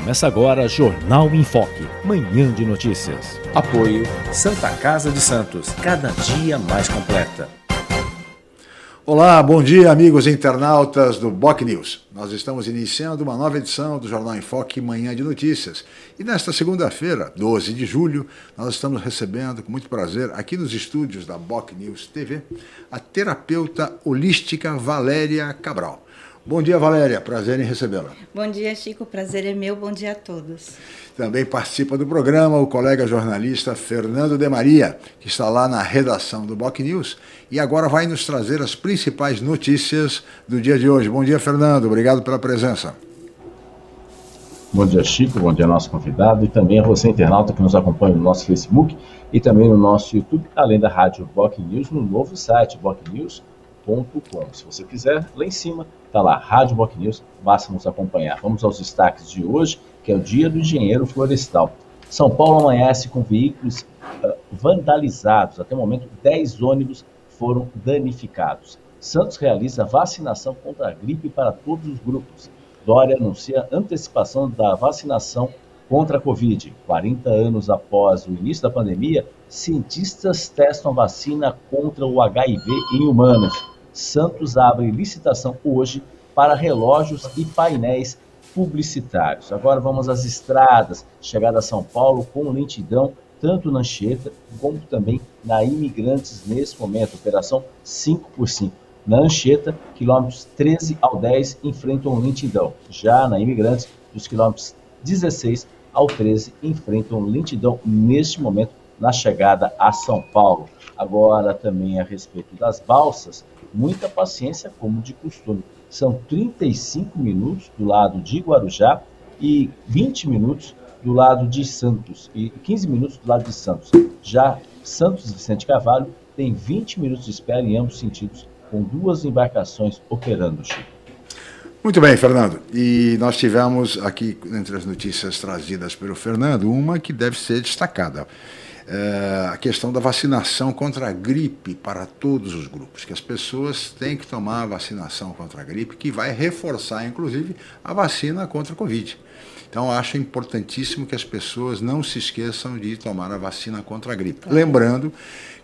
Começa agora Jornal em Foque, manhã de notícias. Apoio Santa Casa de Santos, cada dia mais completa. Olá, bom dia, amigos internautas do Boc News. Nós estamos iniciando uma nova edição do Jornal em Foque Manhã de Notícias. E nesta segunda-feira, 12 de julho, nós estamos recebendo com muito prazer, aqui nos estúdios da Boc News TV, a terapeuta holística Valéria Cabral. Bom dia, Valéria. Prazer em recebê-la. Bom dia, Chico. Prazer é meu. Bom dia a todos. Também participa do programa o colega jornalista Fernando de Maria, que está lá na redação do Boc News e agora vai nos trazer as principais notícias do dia de hoje. Bom dia, Fernando. Obrigado pela presença. Bom dia, Chico. Bom dia, nosso convidado e também a você, internauta, que nos acompanha no nosso Facebook e também no nosso YouTube, além da rádio Boc News, no novo site bocnews.com. Se você quiser, lá em cima Está lá, Rádio Boc News, basta nos acompanhar. Vamos aos destaques de hoje, que é o Dia do Engenheiro Florestal. São Paulo amanhece com veículos uh, vandalizados. Até o momento, 10 ônibus foram danificados. Santos realiza vacinação contra a gripe para todos os grupos. Dória anuncia antecipação da vacinação contra a Covid. 40 anos após o início da pandemia, cientistas testam vacina contra o HIV em humanos. Santos abre licitação hoje para relógios e painéis publicitários. Agora vamos às estradas. Chegada a São Paulo com lentidão, tanto na Anchieta como também na Imigrantes nesse momento. Operação 5 por 5. Na Anchieta, quilômetros 13 ao 10 enfrentam lentidão. Já na Imigrantes, dos quilômetros 16 ao 13 enfrentam lentidão neste momento na chegada a São Paulo. Agora também a respeito das balsas, muita paciência, como de costume. São 35 minutos do lado de Guarujá e 20 minutos do lado de Santos e 15 minutos do lado de Santos. Já Santos Vicente Carvalho tem 20 minutos de espera em ambos sentidos, com duas embarcações operando, Chico. Muito bem, Fernando. E nós tivemos aqui, entre as notícias trazidas pelo Fernando, uma que deve ser destacada é, a questão da vacinação contra a gripe para todos os grupos, que as pessoas têm que tomar a vacinação contra a gripe, que vai reforçar, inclusive, a vacina contra a Covid. Então, acho importantíssimo que as pessoas não se esqueçam de tomar a vacina contra a gripe. Lembrando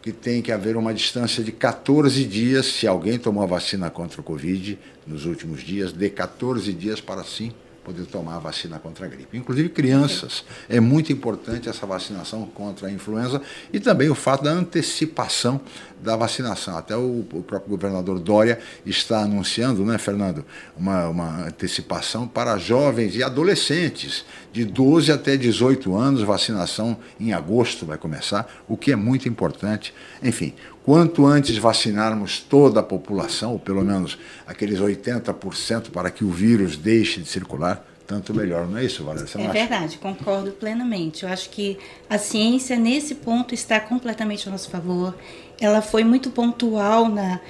que tem que haver uma distância de 14 dias, se alguém tomou a vacina contra o Covid nos últimos dias, de 14 dias para sim poder tomar a vacina contra a gripe. Inclusive crianças, é muito importante essa vacinação contra a influenza e também o fato da antecipação da vacinação. Até o, o próprio governador Dória está anunciando, né, Fernando, uma, uma antecipação para jovens e adolescentes de 12 até 18 anos, vacinação em agosto vai começar, o que é muito importante. Enfim, Quanto antes vacinarmos toda a população, ou pelo menos aqueles 80% para que o vírus deixe de circular, tanto melhor, não é isso, Valéria? é verdade, concordo plenamente. Eu acho que a ciência, nesse ponto, está completamente a nosso favor. Ela foi muito pontual na,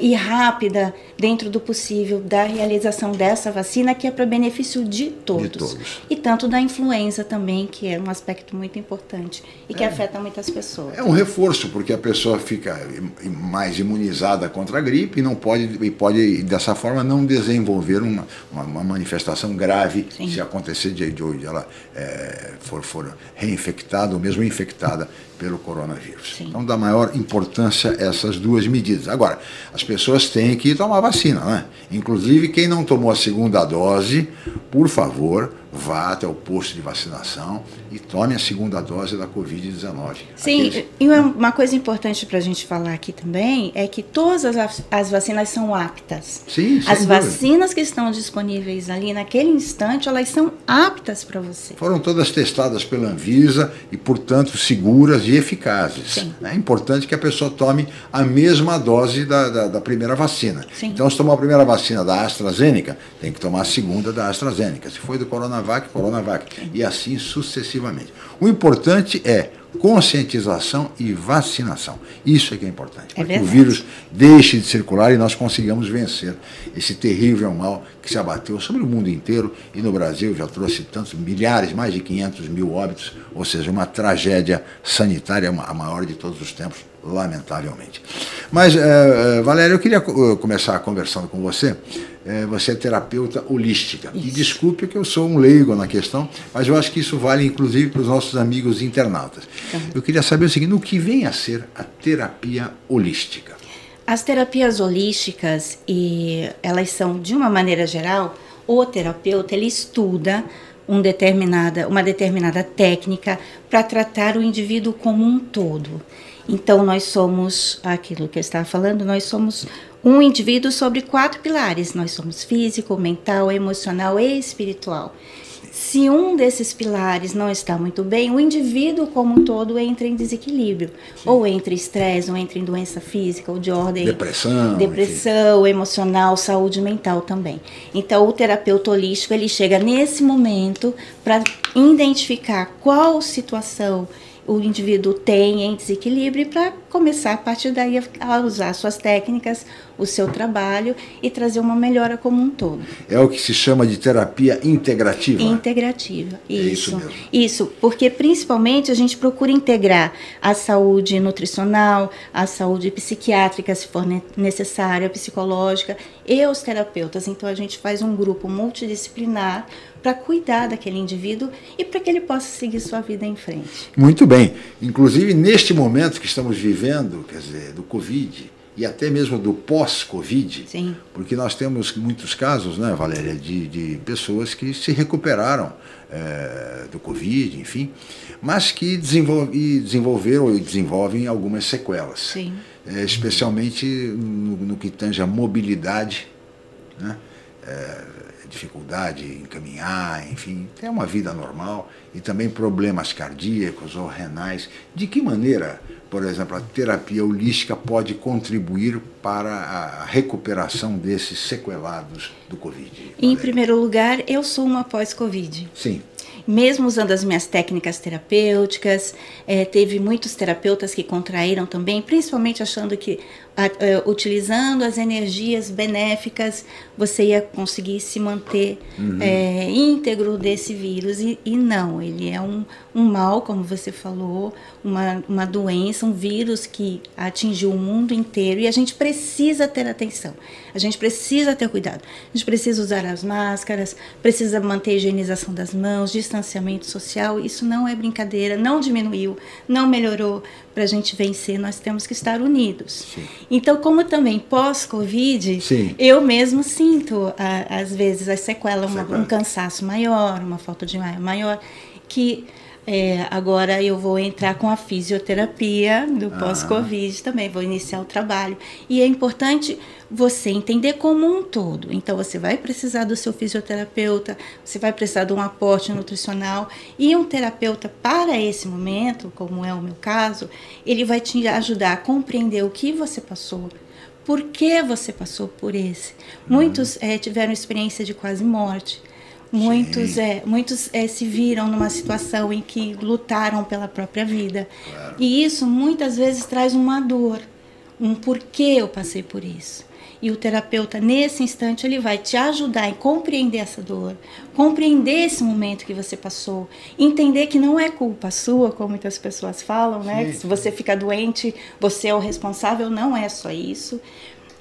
e rápida dentro do possível da realização dessa vacina que é para benefício de todos. de todos. E tanto da influenza também, que é um aspecto muito importante e que é. afeta muitas pessoas. É um reforço, porque a pessoa fica mais imunizada contra a gripe e não pode, e pode dessa forma, não desenvolver uma, uma, uma manifestação grave Sim. se acontecer de, de ela é, for, for reinfectada ou mesmo infectada pelo coronavírus. Sim. Então, da maior importância essas duas medidas. Agora, as pessoas têm que tomar vacina, né? Inclusive, quem não tomou a segunda dose, por favor, vá até o posto de vacinação e tome a segunda dose da Covid-19. Sim, Aqueles... e uma coisa importante para a gente falar aqui também é que todas as, as vacinas são aptas. Sim, As vacinas que estão disponíveis ali naquele instante, elas são aptas para você. Foram todas testadas pela Anvisa e, portanto, seguras e eficazes. Sim. É importante que a pessoa tome a mesma dose da, da, da primeira vacina. Sim. Então, se tomar a primeira vacina da AstraZeneca, tem que tomar a segunda da AstraZeneca. Se foi do Coronavac, Coronavac. E assim sucessivamente. O importante é conscientização e vacinação. Isso é que é importante. É para que o vírus deixe de circular e nós consigamos vencer esse terrível mal que se abateu sobre o mundo inteiro e no Brasil já trouxe tantos milhares, mais de 500 mil óbitos, ou seja, uma tragédia sanitária a maior de todos os tempos, lamentavelmente. Mas, uh, Valéria, eu queria começar conversando com você é, você é terapeuta holística. Isso. E desculpe que eu sou um leigo na questão, mas eu acho que isso vale inclusive para os nossos amigos internautas. Uhum. Eu queria saber o seguinte: o que vem a ser a terapia holística? As terapias holísticas, e elas são, de uma maneira geral, o terapeuta ele estuda um determinada, uma determinada técnica para tratar o indivíduo como um todo. Então, nós somos, aquilo que eu estava falando, nós somos um indivíduo sobre quatro pilares. Nós somos físico, mental, emocional e espiritual. Se um desses pilares não está muito bem, o indivíduo como um todo entra em desequilíbrio, Sim. ou entra em estresse, ou entra em doença física, ou de ordem depressão, depressão, enfim. emocional, saúde mental também. Então, o terapeuta holístico ele chega nesse momento para identificar qual situação o indivíduo tem em desequilíbrio para começar a partir daí a usar suas técnicas, o seu trabalho e trazer uma melhora como um todo. É o que se chama de terapia integrativa. Integrativa, isso. É isso, mesmo. isso, porque principalmente a gente procura integrar a saúde nutricional, a saúde psiquiátrica, se for necessária, psicológica, e os terapeutas. Então a gente faz um grupo multidisciplinar para cuidar daquele indivíduo e para que ele possa seguir sua vida em frente. Muito bem. Inclusive, neste momento que estamos vivendo, quer dizer, do Covid, e até mesmo do pós-Covid, porque nós temos muitos casos, né, Valéria, de, de pessoas que se recuperaram é, do Covid, enfim, mas que desenvolve, desenvolveram e desenvolvem algumas sequelas, é, especialmente no, no, que tange a mobilidade, né, é, dificuldade em caminhar, enfim, ter uma vida normal e também problemas cardíacos ou renais. De que maneira, por exemplo, a terapia holística pode contribuir para a recuperação desses sequelados do Covid? Em primeiro lugar, eu sou uma pós-Covid. Sim mesmo usando as minhas técnicas terapêuticas. É, teve muitos terapeutas que contraíram também, principalmente achando que a, a, é, utilizando as energias benéficas você ia conseguir se manter uhum. é, íntegro desse vírus. E, e, não, ele é um, um mal, como você falou, uma, uma doença, um vírus que atingiu o mundo inteiro e a gente precisa ter atenção, a gente precisa ter cuidado, a gente precisa usar as máscaras, precisa manter a higienização das mãos, distanciamento social. Isso não é brincadeira, não diminuiu, não melhorou para a gente vencer, nós temos que estar unidos. Sim. Então, como também pós-Covid, eu mesmo sinto, às vezes, as sequelas, uma, um cansaço maior, uma falta de ar maior, que é, agora eu vou entrar com a fisioterapia do ah. pós-Covid também, vou iniciar o trabalho. E é importante você entender como um todo. Então, você vai precisar do seu fisioterapeuta, você vai precisar de um aporte nutricional e um terapeuta para esse momento, como é o meu caso, ele vai te ajudar a compreender o que você passou, por que você passou por esse. Muitos é, tiveram experiência de quase morte Muitos, é, muitos é, se viram numa situação em que lutaram pela própria vida. Claro. E isso muitas vezes traz uma dor, um porquê eu passei por isso. E o terapeuta, nesse instante, ele vai te ajudar a compreender essa dor, compreender esse momento que você passou, entender que não é culpa sua, como muitas pessoas falam, né? Sim. Que se você fica doente, você é o responsável, não é só isso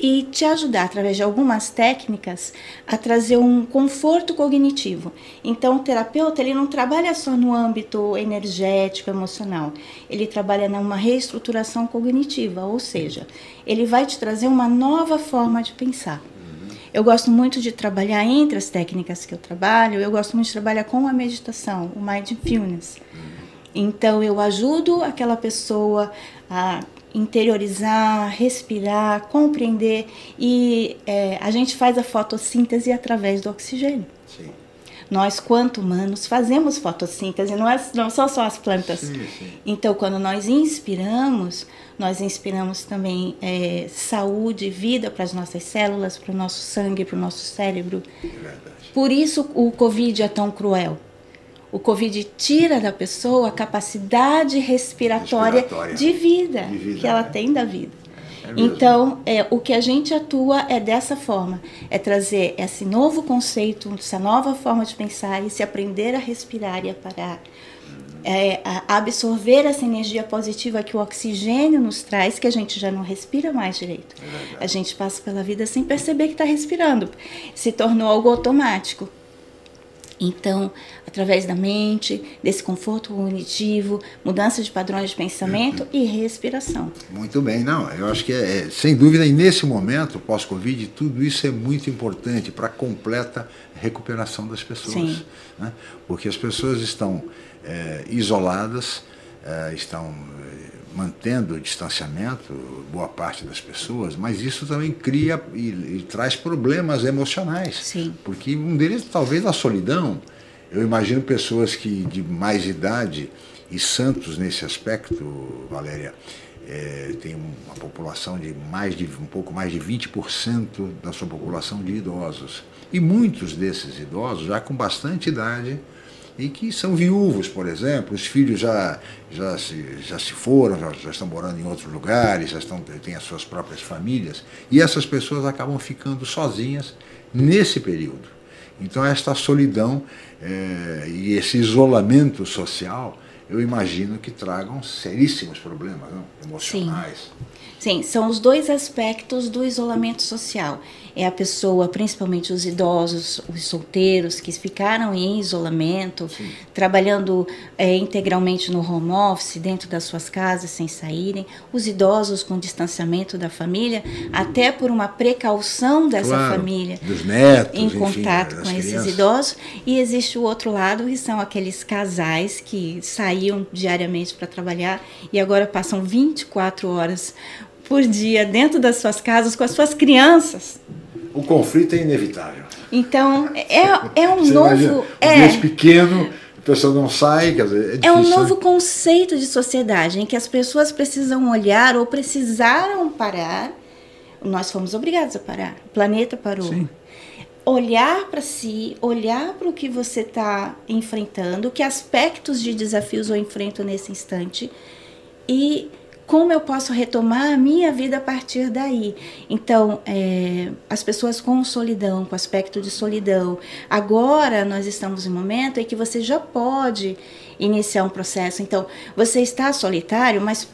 e te ajudar através de algumas técnicas a trazer um conforto cognitivo. Então, o terapeuta ele não trabalha só no âmbito energético, emocional. Ele trabalha numa reestruturação cognitiva, ou seja, ele vai te trazer uma nova forma de pensar. Eu gosto muito de trabalhar entre as técnicas que eu trabalho, eu gosto muito de trabalhar com a meditação, o mindfulness. Então eu ajudo aquela pessoa a interiorizar, respirar, compreender e é, a gente faz a fotossíntese através do oxigênio. Sim. Nós, quanto humanos, fazemos fotossíntese, não, é, não são só as plantas. Sim, sim. Então, quando nós inspiramos, nós inspiramos também é, saúde, vida para as nossas células, para o nosso sangue, para o nosso cérebro. É verdade. Por isso o Covid é tão cruel. O Covid tira da pessoa a capacidade respiratória, Respiratória. De, vida De vida, que ela né? tem da vida. É. Então, é, o que a gente atua é dessa forma, é trazer esse novo conceito, essa nova forma de pensar e se aprender a respirar e a parar, é, a absorver essa energia positiva que o oxigênio nos traz, que a gente já não respira mais direito. a gente passa pela vida sem perceber que está respirando, se tornou algo automático. Então, através da mente, desse conforto cognitivo, mudança de padrões de pensamento e respiração. Muito bem, não. Eu acho que é, é, sem dúvida, e nesse momento, pós-Covid, tudo isso é muito importante para a completa recuperação das pessoas. Né? Porque as pessoas estão é, isoladas, é, estão mantendo o distanciamento, boa parte das pessoas, mas isso também cria e, e traz problemas emocionais. Sim. Porque um deles, talvez, a solidão. Eu imagino pessoas que de mais idade, e Santos nesse aspecto, Valéria, é, tem uma população de mais de um pouco mais de 20% da sua população de idosos. E muitos desses idosos já com bastante idade e que são viúvos, por exemplo, os filhos já, já, se, já se foram, já, já estão morando em outros lugares, já estão, têm as suas próprias famílias, e essas pessoas acabam ficando sozinhas nesse período. Então, esta solidão eh, e esse isolamento social, eu imagino que tragam seríssimos problemas não? emocionais. Sim, são os dois aspectos do isolamento social. É a pessoa, principalmente os idosos, os solteiros que ficaram em isolamento, trabalhando é, integralmente no home office, dentro das suas casas, sem saírem. Os idosos com distanciamento da família, até por uma precaução dessa Claro, família dos netos, em enfim, contato com esses crianças. idosos. E existe o outro lado, que são aqueles casais que saíam diariamente para trabalhar e agora passam 24 horas por dia dentro das suas casas com as suas crianças. O conflito é inevitável. Então, é, é um Você imagina, novo. um É, pequeno, a pessoa não sai, quer dizer, é é um difícil, novo né? conceito de sociedade em que as pessoas precisam olhar ou precisaram parar. Nós fomos obrigados a parar. O planeta parou. Sim. Olhar para si, olhar para o que você está enfrentando, que aspectos de desafios eu enfrento nesse instante e como eu posso retomar a minha vida a partir daí. Então, é, as pessoas com solidão, com aspecto de solidão, agora nós estamos em um momento em que você já pode iniciar um processo. Então, você está solitário, mas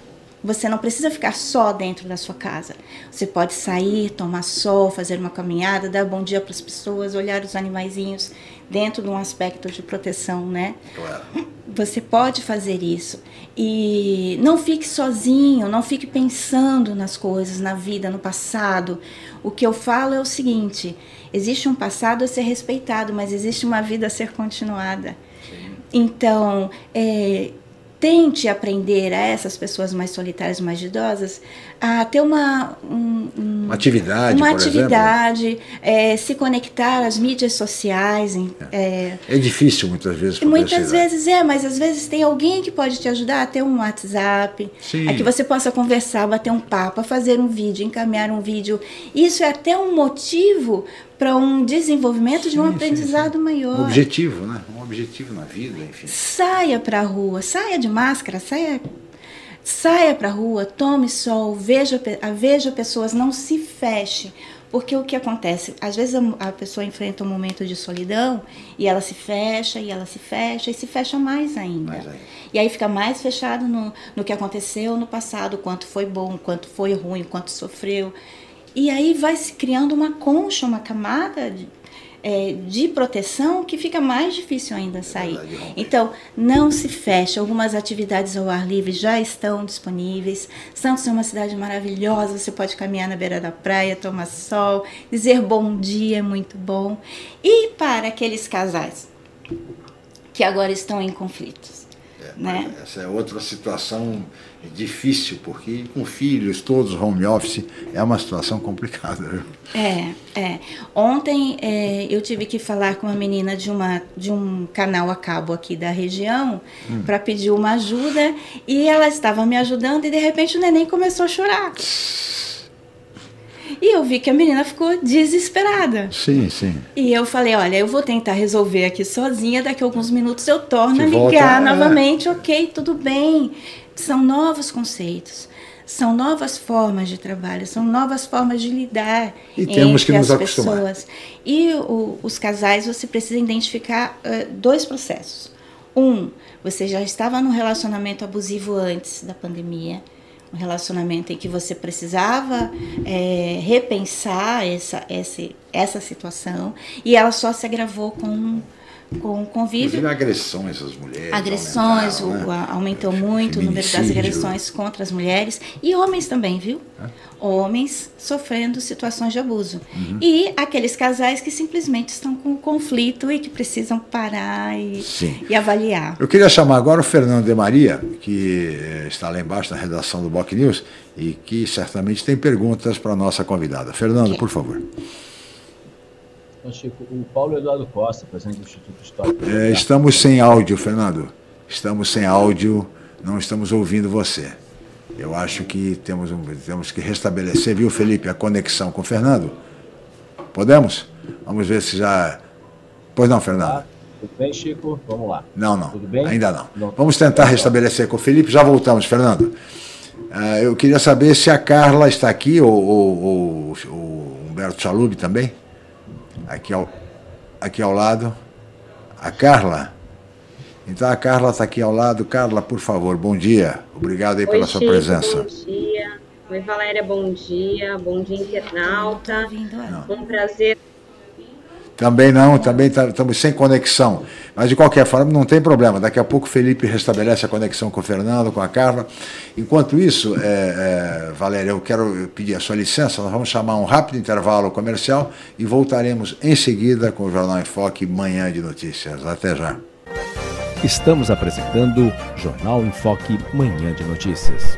você não precisa ficar só dentro da sua casa. Você pode sair, tomar sol, fazer uma caminhada, dar bom dia para as pessoas, olhar os animaizinhos dentro de um aspecto de proteção, né? Claro. Você pode fazer isso. E não fique sozinho, não fique pensando nas coisas, na vida, no passado. O que eu falo é o seguinte: existe um passado a ser respeitado, mas existe uma vida a ser continuada. Então, é, tente aprender a essas pessoas mais solitárias, mais idosas, a ter uma, um- um- Uma atividade, uma atividade, é, se conectar às mídias sociais. em- é, É difícil muitas vezes. muitas vezes é, mas às vezes tem alguém que pode te ajudar a ter um WhatsApp, Sim. a que você possa conversar, bater um papo, fazer um vídeo, encaminhar um vídeo. Isso é até um motivo para um desenvolvimento de um Sim, sim, aprendizado Um maior. objetivo, né? Um objetivo na vida, enfim. Saia para a rua, saia de máscara, saia saia para a rua, tome sol, veja veja pessoas, não se feche. Porque o que acontece? Às vezes a, a pessoa enfrenta um momento de solidão e ela se fecha, e ela se fecha, e se fecha mais ainda. Mais ainda. E aí fica mais fechado no, no que aconteceu no passado, quanto foi bom, quanto foi ruim, quanto sofreu. E aí vai se criando uma concha, uma camada de, é, de proteção que fica mais difícil ainda sair. Então, não se fecha. Algumas atividades ao ar livre já estão disponíveis. Santos é uma cidade maravilhosa. Você pode caminhar na beira da praia, tomar sol, dizer bom dia é muito bom. E para aqueles casais que agora estão em conflitos. É, né? Essa é outra situação difícil, porque com filhos, todos home office, é uma situação complicada. Viu? É, é. Ontem é, eu tive que falar com uma menina de, uma, de um canal a cabo aqui da região hum. para pedir uma ajuda e ela estava me ajudando e de repente o neném começou a chorar. E eu vi que a menina ficou desesperada. Sim, sim. E eu falei, olha, eu vou tentar resolver aqui sozinha, daqui a alguns minutos eu torno a ligar volta, é. novamente, é. ok, tudo bem. São novos conceitos são novas formas de trabalho, são novas formas de lidar e temos que nos acostumar. pessoas. E o, os casais, você precisa identificar uh, dois processos. Um, você já estava num relacionamento abusivo antes da pandemia, um relacionamento em que você precisava é, repensar essa, essa, essa situação e ela só se agravou com com convívio. Inclusive agressões às mulheres. Agressões, o, né? aumentou muito o número das agressões contra as mulheres e homens também, viu? É? Homens sofrendo situações de abuso. Uhum. E aqueles casais que simplesmente estão com conflito e que precisam parar e, e, avaliar. Eu queria chamar agora o Fernando de Maria, que eh, está lá embaixo na redação do Boc News e que certamente tem perguntas para a nossa convidada. Fernando, okay. por favor. Então, Chico, o Paulo Eduardo Costa, presidente do Instituto Histórico. É, estamos sem áudio, Fernando. Estamos sem áudio, não estamos ouvindo você. Eu acho que temos, um, temos que restabelecer, viu, Felipe, a conexão com o Fernando? Podemos? Vamos ver se já. Pois não, Fernando. Ah, tudo bem, Chico? Vamos lá. Não, não. Tudo bem? Ainda não. não. Vamos tentar restabelecer com o Felipe. Já voltamos, Fernando. Uh, eu queria saber se a Carla está aqui, ou o Humberto Chalub também aqui ao, aqui ao lado, a Carla. Então a Carla está aqui ao lado. Carla, por favor, bom dia. Obrigado aí Oi, pela sua Chico, presença. Bom dia. Oi, Valéria, bom dia. Bom dia, internauta. Um prazer também não, também estamos tá, sem conexão. Mas de qualquer forma, não tem problema. Daqui a pouco o Felipe restabelece a conexão com o Fernando, com a Carla. Enquanto isso, é, é, Valéria, eu quero pedir a sua licença. Nós vamos chamar um rápido intervalo comercial e voltaremos em seguida com o Jornal em Foque Manhã de Notícias. Até já. Estamos apresentando Jornal em Foque Manhã de Notícias.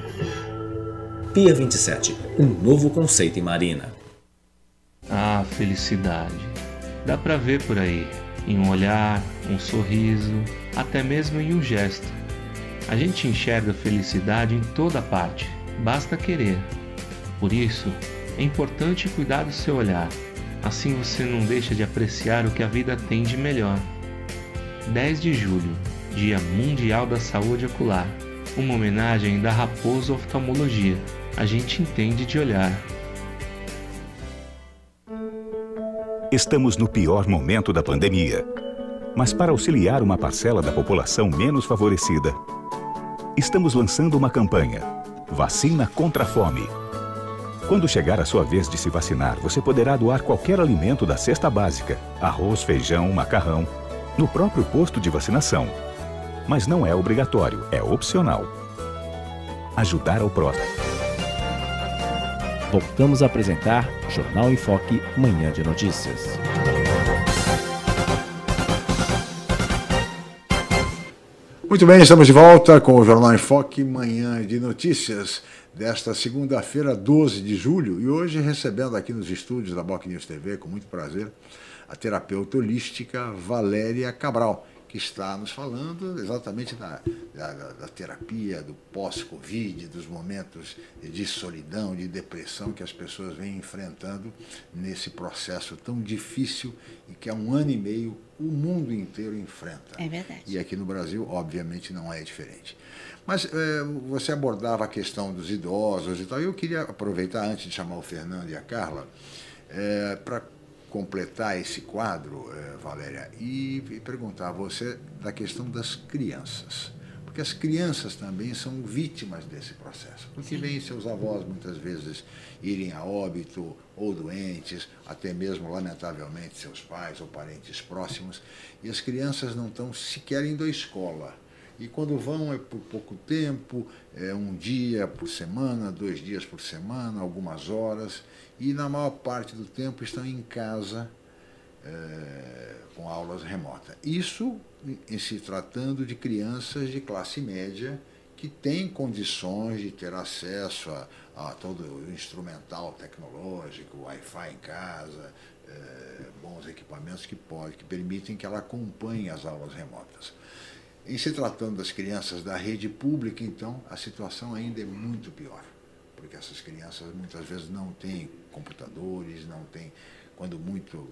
Pia 27, um novo conceito em marina. Ah, felicidade. Dá para ver por aí, em um olhar, um sorriso, até mesmo em um gesto. A gente enxerga felicidade em toda parte, basta querer. Por isso, é importante cuidar do seu olhar. Assim você não deixa de apreciar o que a vida tem de melhor. 10 de julho, Dia Mundial da Saúde Ocular. Uma homenagem da Raposo Oftalmologia a gente entende de olhar. Estamos no pior momento da pandemia. Mas para auxiliar uma parcela da população menos favorecida, estamos lançando uma campanha: Vacina contra a Fome. Quando chegar a sua vez de se vacinar, você poderá doar qualquer alimento da cesta básica, arroz, feijão, macarrão, no próprio posto de vacinação. Mas não é obrigatório, é opcional. Ajudar ao próximo. Voltamos a apresentar Jornal em Foque, Manhã de Notícias. Muito bem, estamos de volta com o Jornal em Foque, Manhã de Notícias desta segunda-feira, 12 de julho, e hoje recebendo aqui nos estúdios da Boc News TV, com muito prazer, a terapeuta holística Valéria Cabral, que está nos falando exatamente da, da, da terapia, do pós-Covid, dos momentos de solidão, de depressão que as pessoas vêm enfrentando nesse processo tão difícil e que há um ano e meio o mundo inteiro enfrenta. É verdade. E aqui no Brasil, obviamente, não é diferente. Mas é, você abordava a questão dos idosos e tal. Eu queria aproveitar, antes de chamar o Fernando e a Carla, é, para completar esse quadro, é, Valéria, e, perguntar a você da questão das crianças. Porque as crianças também são vítimas desse processo. Porque veem seus avós muitas vezes irem a óbito ou doentes, até mesmo, lamentavelmente, seus pais ou parentes próximos, e as crianças não estão sequer indo à escola e quando vão é por pouco tempo, é um dia por semana, dois dias por semana, algumas horas, e na maior parte do tempo estão em casa é, com aulas remotas. Isso em se tratando de crianças de classe média que têm condições de ter acesso a, a todo o instrumental tecnológico, Wi-Fi em casa, é, bons equipamentos que, pode, que permitem que ela acompanhe as aulas remotas. Em se tratando das crianças da rede pública, então, a situação ainda é muito pior, porque essas crianças muitas vezes não têm computadores, não têm, quando muito,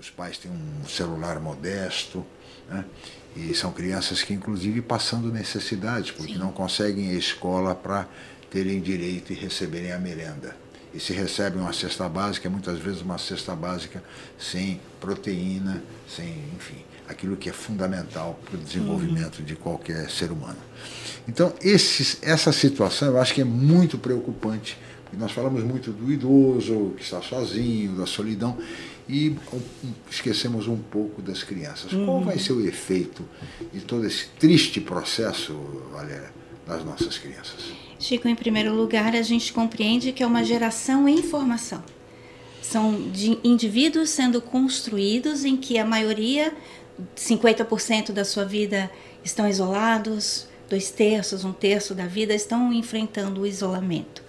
os pais têm um celular modesto, né? e são crianças que, inclusive, passando necessidades, porque Sim. não conseguem a escola para terem direito e receberem a merenda. E se recebem uma cesta básica, muitas vezes uma cesta básica sem proteína, sem, enfim, aquilo que é fundamental para o desenvolvimento uhum. de qualquer ser humano. Então, esses, essa situação eu acho que é muito preocupante. Nós falamos muito do idoso que está sozinho, da solidão, e esquecemos um pouco das crianças. Uhum. Qual vai ser o efeito de todo esse triste processo, Valéria, das nossas crianças? Chico, em primeiro lugar, a gente compreende que é uma geração em formação. São de indivíduos sendo construídos em que a maioria 50% da sua vida estão isolados, dois terços, um terço da vida estão enfrentando o isolamento.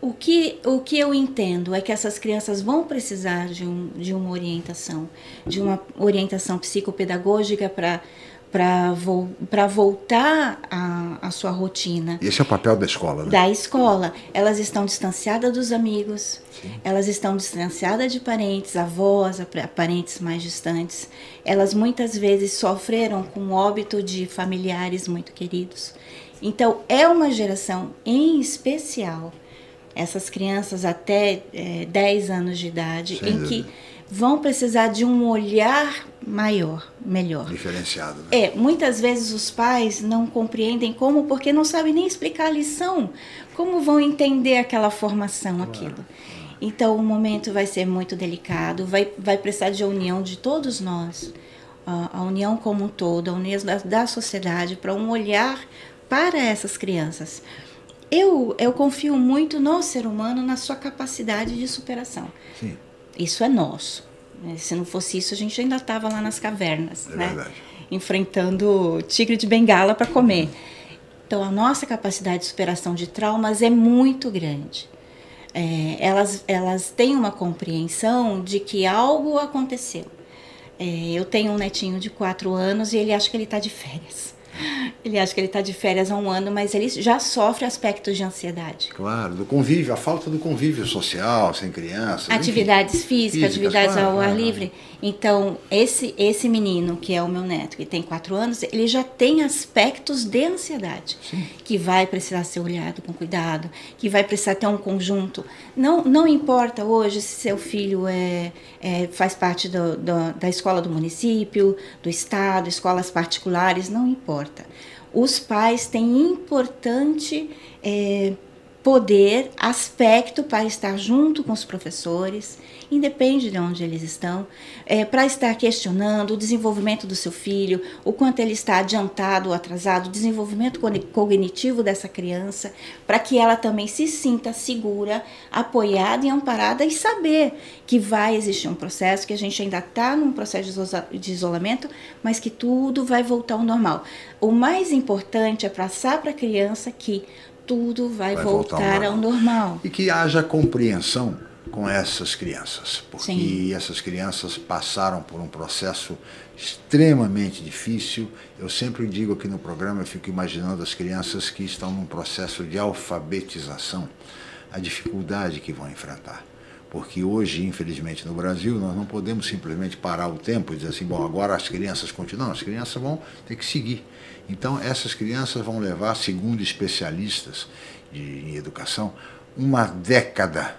O que, o que eu entendo é que essas crianças vão precisar de, um, de uma orientação, de uma orientação psicopedagógica para para vo voltar à sua rotina. Esse é o papel da escola, né? Da escola. Elas estão distanciadas dos amigos, Sim. elas estão distanciadas de parentes, avós, parentes mais distantes. Elas muitas vezes sofreram com o óbito de familiares muito queridos. Então, é uma geração em especial, essas crianças até é, 10 anos de idade, Sem em dúvida. que vão precisar de um olhar maior, melhor. Diferenciado. Né? É, muitas vezes os pais não compreendem como, porque não sabem nem explicar a lição, como vão entender aquela formação, claro. aquilo. Então o momento vai ser muito delicado, vai, vai precisar de união de todos nós, a, a união como um todo, a união da, da sociedade, para um olhar para essas crianças. Eu, eu confio muito no ser humano, na sua capacidade de superação. Sim. Isso é nosso. Né? Se não fosse isso, a gente ainda estava lá nas cavernas, é né? Verdade. enfrentando tigre de bengala para comer. Então, a nossa capacidade de superação de traumas é muito grande. É, elas, elas têm uma compreensão de que algo aconteceu. É, eu tenho um netinho de quatro anos e ele acha que ele está de férias. Ele acha que ele está de férias há um ano, mas ele já sofre aspectos de ansiedade. Claro, do convívio, a falta do convívio social, sem crianças. Atividades enfim, físicas, físicas, atividades claro, ao ar claro. livre. Então, esse, esse menino, que é o meu neto, que tem quatro anos, ele já tem aspectos de ansiedade, Sim. que vai precisar ser olhado com cuidado, que vai precisar ter um conjunto. Não, não importa hoje se seu filho é, é faz parte do, do, da escola do município, do estado, escolas particulares, não importa. Os pais têm importante é, poder, aspecto para estar junto com os professores, independe de onde eles estão, é, para estar questionando o desenvolvimento do seu filho, o quanto ele está adiantado ou atrasado, o desenvolvimento cognitivo dessa criança, para que ela também se sinta segura, apoiada e amparada e saber que vai existir um processo, que a gente ainda está num processo de isolamento, mas que tudo vai voltar ao normal. O mais importante é passar para a criança que tudo vai, vai voltar, voltar ao, normal. ao normal. E que haja compreensão com essas crianças, porque Sim. essas crianças passaram por um processo extremamente difícil. Eu sempre digo aqui no programa, eu fico imaginando as crianças que estão num processo de alfabetização, a dificuldade que vão enfrentar. Porque hoje, infelizmente, no Brasil, nós não podemos simplesmente parar o tempo e dizer assim, bom, agora as crianças continuam, as crianças vão ter que seguir. Então, essas crianças vão levar, segundo especialistas de, em educação, uma década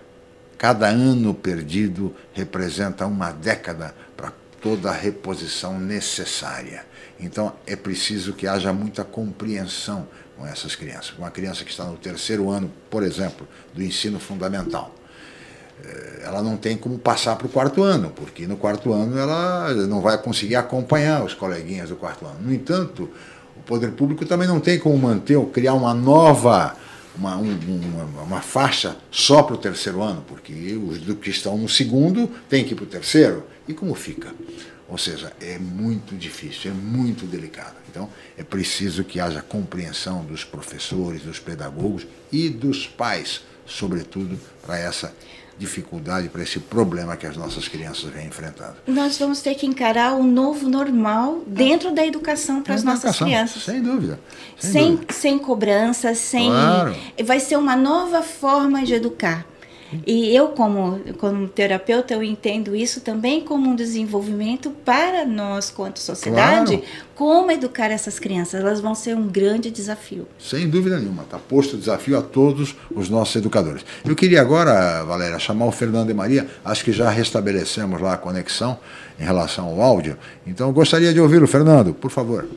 Cada ano perdido representa uma década para toda a reposição necessária. Então é preciso que haja muita compreensão com essas crianças. Uma criança que está no terceiro ano, por exemplo, do ensino fundamental, ela não tem como passar para o quarto ano, porque no quarto ano ela não vai conseguir acompanhar os coleguinhas do quarto ano. No entanto, o poder público também não tem como manter ou criar uma nova uma, um, uma, uma, faixa só para o terceiro ano, porque os que estão no segundo têm que ir para o terceiro. E como fica? Ou seja, é muito difícil, é muito delicado. Então, é preciso que haja compreensão dos professores, dos pedagogos e dos pais, sobretudo, para essa dificuldade, para esse problema que as nossas crianças vêm enfrentando. Nós vamos ter que encarar o novo normal dentro da educação para as nossas educação, crianças. Sem dúvida. Sem, sem, dúvida. sem cobrança, sem. Claro. Vai ser uma nova forma de educar. E eu, como, como terapeuta, eu entendo isso também como um desenvolvimento para nós, quanto sociedade, claro. como educar essas crianças. Elas vão ser um grande desafio. Sem dúvida nenhuma. Está posto o desafio a todos os nossos educadores. Eu queria agora, Valéria, chamar o Fernando e Maria. Acho que já restabelecemos lá a conexão em relação ao áudio. Então, eu gostaria de ouvi-lo. Fernando, por favor.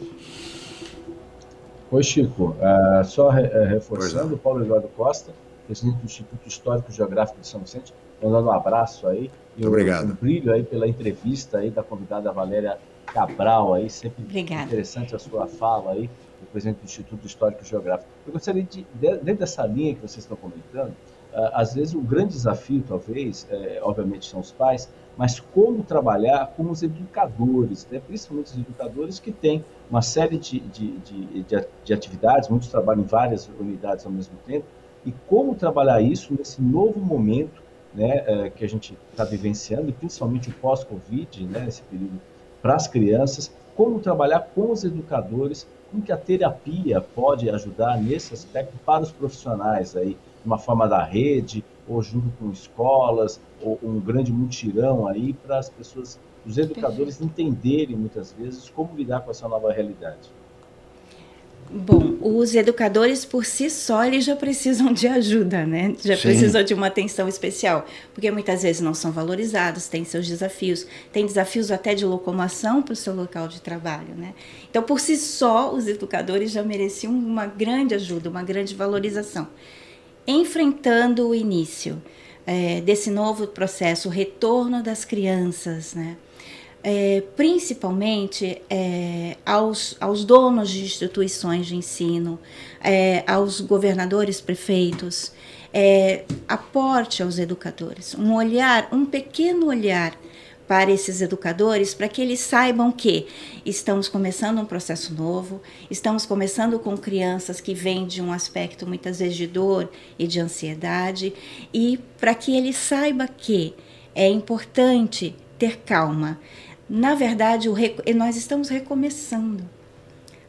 Oi, Chico. Uh, só re, uh, reforçando, Paulo Eduardo Costa presidente do Instituto Histórico e Geográfico de São Vicente, mandando um abraço aí. Muito obrigado. Um brilho aí pela entrevista aí da convidada Valéria Cabral aí, sempre Obrigada. interessante a sua fala aí, do presidente do Instituto Histórico e Geográfico. Eu gostaria de, dentro dessa linha que vocês estão comentando, Uh, às vezes o grande desafio, talvez, é, obviamente são os pais, mas como trabalhar com os educadores, né? principalmente os educadores que têm uma série de, de, de, de, atividades, muitos trabalham em várias unidades ao mesmo tempo, e como trabalhar isso nesse novo momento né, é, que a gente está vivenciando, e principalmente o pós-Covid, né, esse período para as crianças, como trabalhar com os educadores, como que a terapia pode ajudar nesse aspecto para os profissionais aí, de uma forma da rede, ou junto com escolas, ou um grande mutirão aí para as pessoas, os educadores entenderem muitas vezes como lidar com essa nova realidade. Bom, os educadores por si só eles já precisam de ajuda, né? Já Sim. precisam de uma atenção especial, porque muitas vezes não são valorizados, têm seus desafios, têm desafios até de locomoção para o seu local de trabalho, né? Então, por si só, os educadores já mereciam uma grande ajuda, uma grande valorização. Enfrentando o início é, desse novo processo, o retorno das crianças, né? É, principalmente é, aos, aos donos de instituições de ensino, é, aos governadores, prefeitos, é, aporte aos educadores, um olhar, um pequeno olhar para esses educadores, para que eles saibam que estamos começando um processo novo, estamos começando com crianças que vêm de um aspecto muitas vezes de dor e de ansiedade, e para que ele saiba que é importante ter calma, na verdade, nós estamos recomeçando.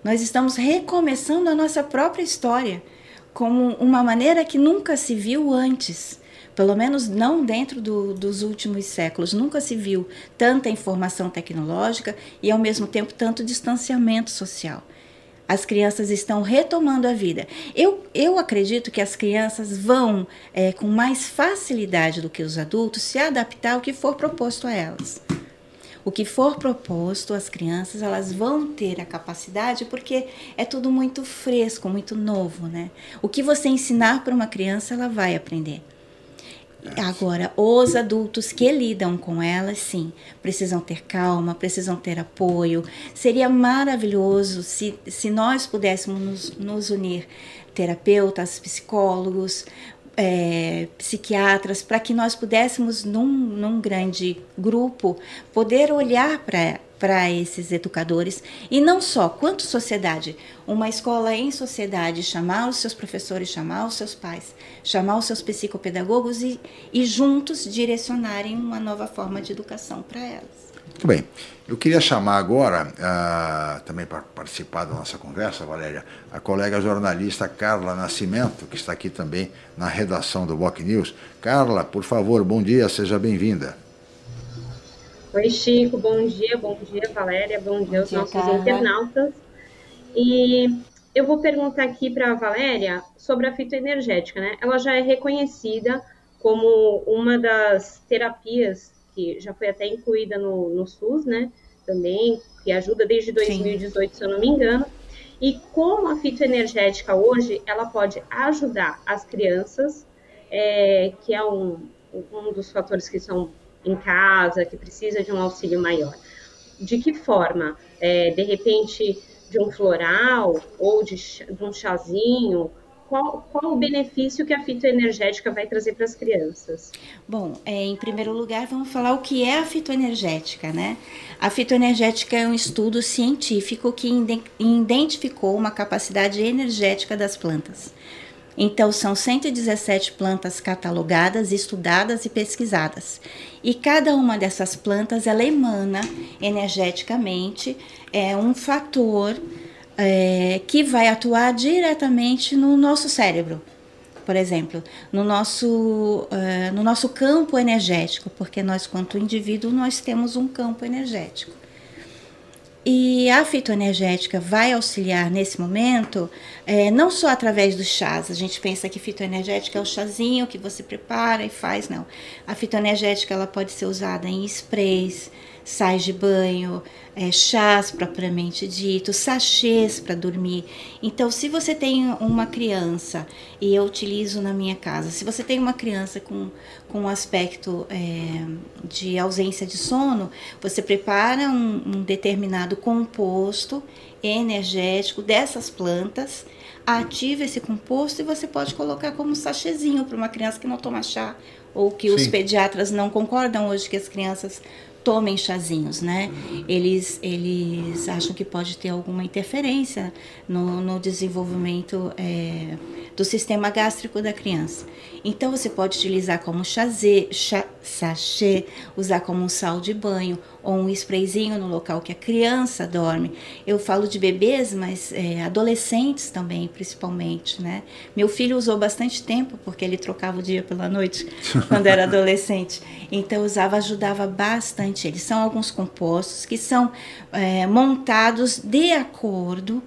Nós estamos recomeçando a nossa própria história como uma maneira que nunca se viu antes. Pelo menos não dentro do, dos últimos séculos. Nunca se viu tanta informação tecnológica e, ao mesmo tempo, tanto distanciamento social. As crianças estão retomando a vida. Eu, eu acredito que as crianças vão, é, com mais facilidade do que os adultos, se adaptar ao que for proposto a elas. O que for proposto, as crianças elas vão ter a capacidade porque é tudo muito fresco, muito novo, né? O que você ensinar para uma criança, ela vai aprender. Agora, os adultos que lidam com elas, sim, precisam ter calma, precisam ter apoio. Seria maravilhoso se, se nós pudéssemos nos, nos unir, terapeutas, psicólogos, é, psiquiatras, para que nós pudéssemos, num, num grande grupo, poder olhar para para esses educadores. E não só quanto sociedade? Uma escola em sociedade chamar os seus professores chamar os seus pais chamar os seus psicopedagogos e, e juntos direcionarem uma nova forma de educação para elas. Muito bem eu queria chamar agora uh, também para participar da nossa conversa Valéria a colega jornalista Carla Nascimento que está aqui também na redação do Boc News Carla por favor bom dia seja bem-vinda Oi, Chico, bom dia, bom dia, Valéria, bom dia aos dia, nossos Carla. internautas. E eu vou perguntar aqui para a Valéria sobre a fitoenergética, né? Ela já é reconhecida como uma das terapias que já foi até incluída no, no SUS, né? Também, que ajuda desde 2018, Sim. se eu não me engano. E como a fitoenergética hoje, ela pode ajudar as crianças, é, que é um, um dos fatores que são em casa, que precisa de um auxílio maior. De que forma? É, de repente, de um floral ou de, de um chazinho? Qual, qual, o benefício que a fitoenergética vai trazer para as crianças? Bom, é, em primeiro lugar, vamos falar o que é a fitoenergética, né? A fitoenergética é um estudo científico que identificou uma capacidade energética das plantas. Então, são 117 plantas catalogadas, estudadas e pesquisadas. E cada uma dessas plantas, ela emana energeticamente é, um fator é, que vai atuar diretamente no nosso cérebro. Por exemplo, no nosso, uh, no nosso campo energético, porque nós, quanto indivíduo, nós temos um campo energético. E a fitoenergética vai auxiliar nesse momento, é, não só através dos chás. A gente pensa que fitoenergética é o chazinho que você prepara e faz, não. A fitoenergética ela pode ser usada em sprays, sais de banho, é, chás propriamente dito, sachês para dormir. Então, se você tem uma criança, e eu utilizo na minha casa, se você tem uma criança com, com um aspecto é, de ausência de sono, você prepara um, um determinado composto energético dessas plantas, ativa esse composto e você pode colocar como sachêzinho para uma criança que não toma chá ou que Sim. os pediatras não concordam hoje que as crianças tomem chazinhos, né? Eles, eles acham que pode ter alguma interferência no, no desenvolvimento é, do sistema gástrico da criança. Então você pode utilizar como chazê, chá, sachê, usar como um sal de banho ou um sprayzinho no local que a criança dorme. Eu falo de bebês, mas é, adolescentes também, principalmente, né? Meu filho usou bastante tempo porque ele trocava o dia pela noite quando era adolescente. Então usava, ajudava bastante. Eles são alguns compostos que são é, montados de acordo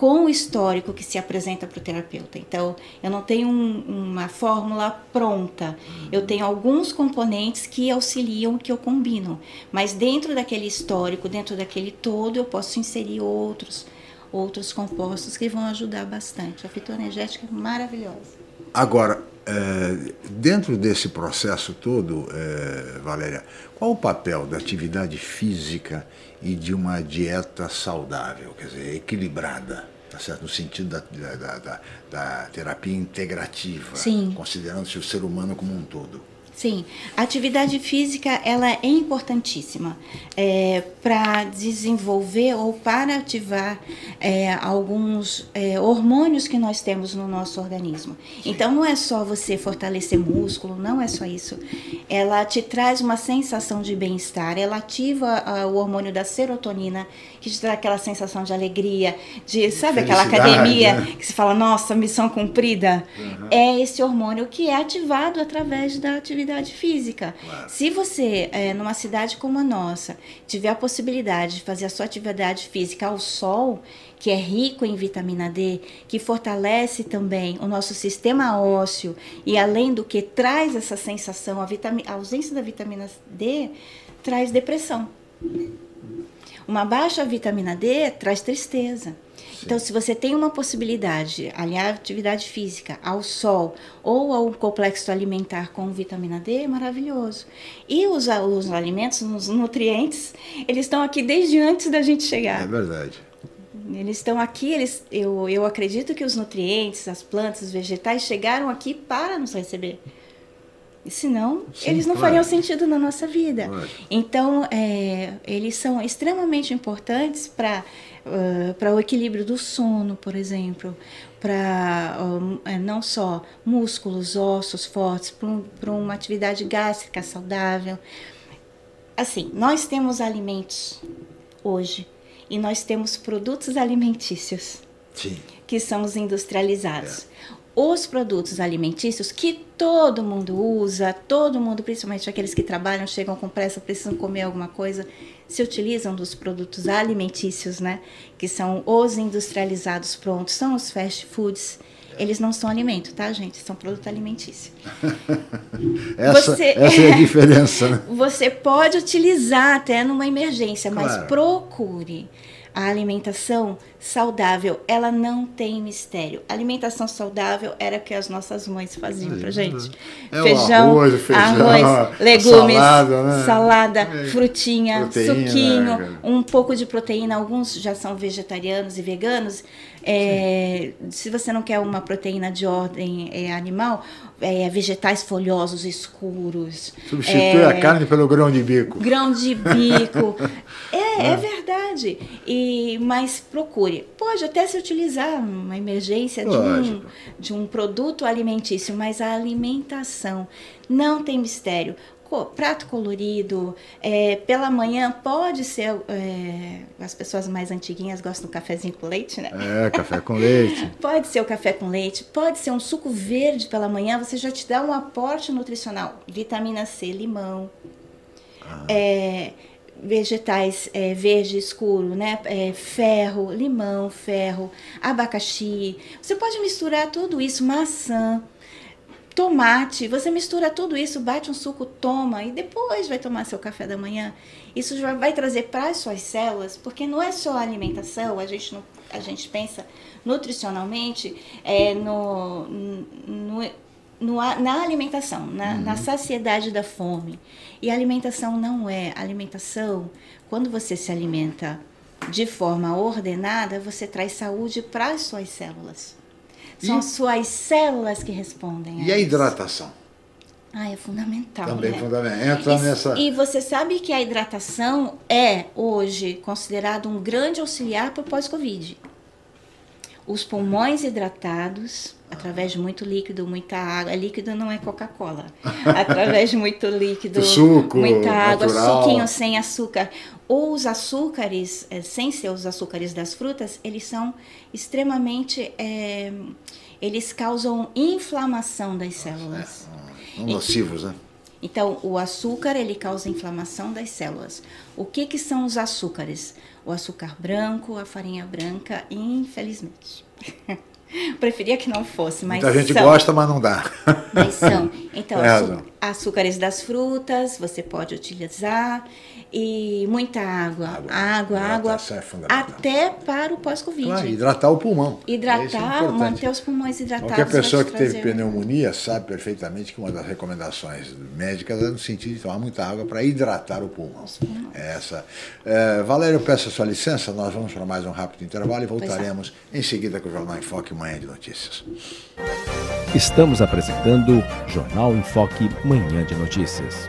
com o histórico que se apresenta para o terapeuta. Então, eu não tenho um, uma fórmula pronta, eu tenho alguns componentes que auxiliam, que eu combino, mas dentro daquele histórico, dentro daquele todo, eu posso inserir outros, outros compostos que vão ajudar bastante. A fitoenergética é maravilhosa. Agora, é, dentro desse processo todo, é, Valéria, qual o papel da atividade física e de uma dieta saudável, quer dizer, equilibrada? Tá certo? No sentido da, da, da, da terapia integrativa, considerando-se o ser humano como um todo. Sim, a atividade física ela é importantíssima é, para desenvolver ou para ativar é, alguns é, hormônios que nós temos no nosso organismo. Sim. Então não é só você fortalecer músculo, não é só isso. Ela te traz uma sensação de bem-estar, ela ativa o hormônio da serotonina, que te traz aquela sensação de alegria, de sabe aquela academia né? que se fala nossa missão cumprida. Uhum. É esse hormônio que é ativado através da atividade atividade física. Claro. Se você, é, numa cidade como a nossa, tiver a possibilidade de fazer a sua atividade física ao sol, que é rico em vitamina D, que fortalece também o nosso sistema ósseo e além do que traz essa sensação, a, a ausência da vitamina D traz depressão. Uma baixa vitamina D traz tristeza. Então, se você tem uma possibilidade, aliar atividade física ao sol ou ao complexo alimentar com vitamina D, é maravilhoso. E os, os alimentos, os nutrientes, eles estão aqui desde antes da gente chegar. É verdade. Eles estão aqui, eles, eu, eu acredito que os nutrientes, as plantas, os vegetais chegaram aqui para nos receber. Senão, Sim, eles não claro. fariam sentido na nossa vida. Claro. Então, é, eles são extremamente importantes para uh, para o equilíbrio do sono, por exemplo, para uh, não só músculos, ossos fortes, para uma atividade gástrica saudável. Assim, nós temos alimentos hoje e nós temos produtos alimentícios Sim. que são os industrializados. É. Os produtos alimentícios que todo mundo usa, todo mundo, principalmente aqueles que trabalham, chegam com pressa, precisam comer alguma coisa, se utilizam dos produtos alimentícios, né? Que são os industrializados prontos, são os fast foods. Eles não são alimento, tá, gente? São produto alimentício. essa, você, essa é a diferença. Né? Você pode utilizar até numa emergência, claro. mas procure a alimentação saudável, ela não tem mistério. A alimentação saudável era o que as nossas mães faziam pra gente. É feijão, arroz, feijão, arroz, legumes, salada, né? salada é, frutinha, proteína, suquinho, né, um pouco de proteína. Alguns já são vegetarianos e veganos. É, se você não quer uma proteína de ordem é, animal, é, vegetais folhosos escuros. Substitui é, a carne pelo grão de bico. Grão de bico. é, é verdade. E, mas procure. Pode até se utilizar uma emergência de um, de um produto alimentício, mas a alimentação não tem mistério prato colorido, é, pela manhã pode ser, é, as pessoas mais antiguinhas gostam do cafezinho com leite, né? É, café com leite. pode ser o café com leite, pode ser um suco verde pela manhã, você já te dá um aporte nutricional, vitamina C, limão, ah. é, vegetais é, verde escuro, né? É, ferro, limão, ferro, abacaxi. Você pode misturar tudo isso, maçã tomate, você mistura tudo isso, bate um suco, toma e depois vai tomar seu café da manhã. Isso já vai trazer para as suas células, porque não é só a alimentação, a gente, não, a gente pensa nutricionalmente é, no, no, no, na alimentação, na, uhum. na saciedade da fome. E a alimentação não é. A alimentação, quando você se alimenta de forma ordenada, você traz saúde para as suas células. São e? suas células que respondem. E a, a hidratação? Ah, é fundamental. Também né? fundamental. Entra e, nessa. E você sabe que a hidratação é hoje considerado um grande auxiliar para o pós-Covid. Os pulmões hidratados, através de muito líquido, muita água. Líquido não é Coca-Cola. através de muito líquido, suco, muita água, natural. suquinho sem açúcar. Ou os açúcares, é, sem ser os açúcares das frutas, eles são extremamente. É, eles causam inflamação das células. É, nocivos, né? Então, o açúcar ele causa inflamação das células. O que, que são os açúcares? O açúcar branco, a farinha branca, infelizmente. Preferia que não fosse, mas Muita gente são. gosta, mas não dá. Mas são. Então, é açúcares das frutas você pode utilizar e muita água. Água, água, água é até para o pós-Covid. Claro, hidratar o pulmão. Hidratar, é manter os pulmões hidratados. Qualquer pessoa que teve pneumonia sabe perfeitamente que uma das recomendações médicas é no sentido de tomar muita água para hidratar o pulmão. É essa. É, Valério, eu peço a sua licença, nós vamos para mais um rápido intervalo e voltaremos em seguida com o Jornal em Foque Manhã de Notícias. Estamos apresentando Jornal em Foque Manhã de Notícias.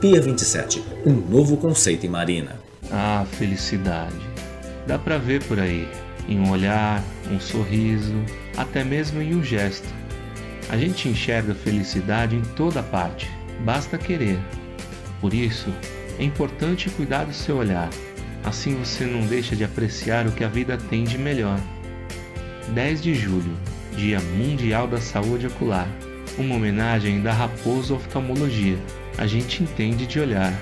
Pia 27, um novo conceito em marina. Ah, felicidade. Dá pra ver por aí em um olhar, um sorriso, até mesmo em um gesto. A gente enxerga felicidade em toda parte, basta querer. Por isso, é importante cuidar do seu olhar, assim você não deixa de apreciar o que a vida tem de melhor. 10 de julho, Dia Mundial da Saúde Ocular, uma homenagem da Raposo Oftalmologia. A gente entende de olhar.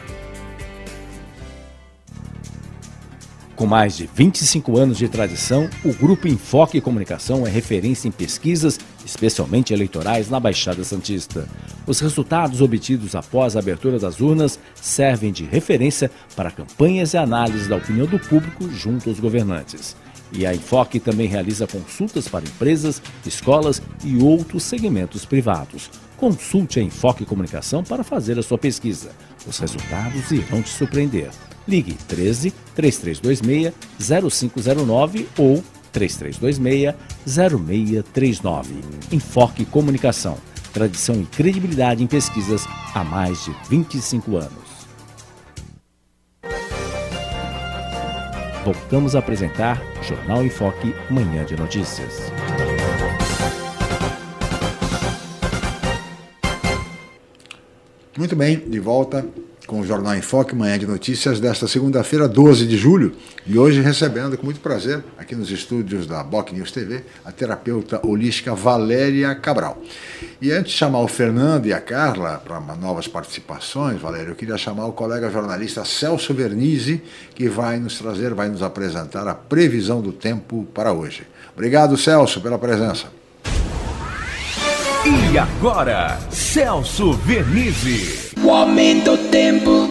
Com mais de 25 anos de tradição, o Grupo Enfoque Comunicação é referência em pesquisas, especialmente eleitorais, na Baixada Santista. Os resultados obtidos após a abertura das urnas servem de referência para campanhas e análises da opinião do público junto aos governantes. E a Enfoque também realiza consultas para empresas, escolas e outros segmentos privados. Consulte a Enfoque Comunicação para fazer a sua pesquisa. Os resultados irão te surpreender. Ligue 13 3326 0509 ou 3326 0639. Enfoque Comunicação. Tradição e credibilidade em pesquisas há mais de 25 anos. Voltamos a apresentar Jornal Enfoque Manhã de Notícias. Muito bem, de volta com o Jornal em Foque, manhã de notícias desta segunda-feira, 12 de julho, e hoje recebendo com muito prazer, aqui nos estúdios da Boc News TV, a terapeuta holística Valéria Cabral. E antes de chamar o Fernando e a Carla para novas participações, Valéria, eu queria chamar o colega jornalista Celso Vernizzi, que vai nos trazer, vai nos apresentar a previsão do tempo para hoje. Obrigado, Celso, pela presença. E agora, Celso Vernizzi. O aumento do tempo.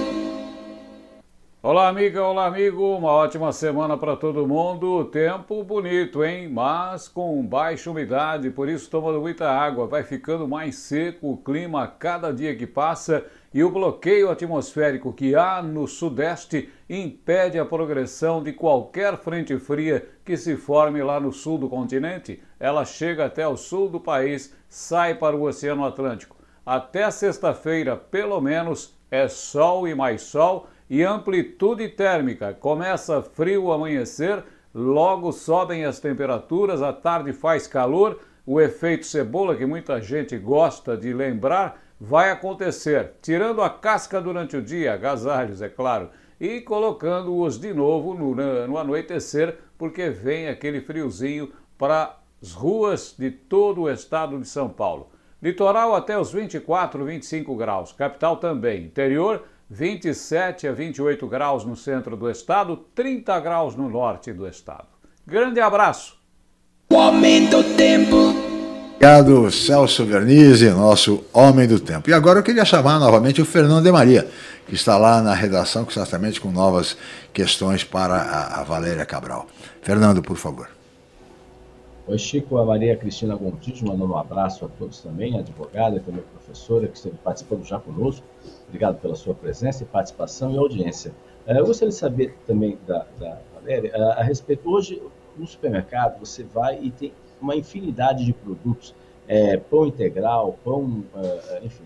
Olá, amiga, olá, amigo. Uma ótima semana para todo mundo. Tempo bonito, hein? Mas com baixa umidade, por isso tomando muita água. Vai ficando mais seco o clima a cada dia que passa e o bloqueio atmosférico que há no sudeste impede a progressão de qualquer frente fria que se forme lá no sul do continente. Ela chega até o sul do país, sai para o Oceano Atlântico. Até sexta-feira, pelo menos, é sol e mais sol e amplitude térmica. Começa frio amanhecer, logo sobem as temperaturas, à tarde faz calor. O efeito cebola, que muita gente gosta de lembrar, vai acontecer, tirando a casca durante o dia, agasalhos, é claro, e colocando-os de novo no, no anoitecer, porque vem aquele friozinho para as ruas de todo o estado de São Paulo. Litoral até os 24, 25 graus. Capital também. Interior, 27 a 28 graus no centro do estado, 30 graus no norte do estado. Grande abraço. O aumento tempo. Obrigado, Celso Vernizzi, nosso homem do tempo. E agora eu queria chamar novamente o Fernando de Maria, que está lá na redação, certamente com novas questões para a, a Valéria Cabral. Fernando, por favor. Oi, Chico, a Maria Cristina Gontijo, mandando um abraço a todos também, a advogada e também a professora que esteve participando já conosco. Obrigado pela sua presença e participação e audiência. Eh, eu gostaria de saber também da, da Valéria a, a respeito. Hoje, no supermercado, você vai e tem uma infinidade de produtos, é, pão integral, pão, é, enfim,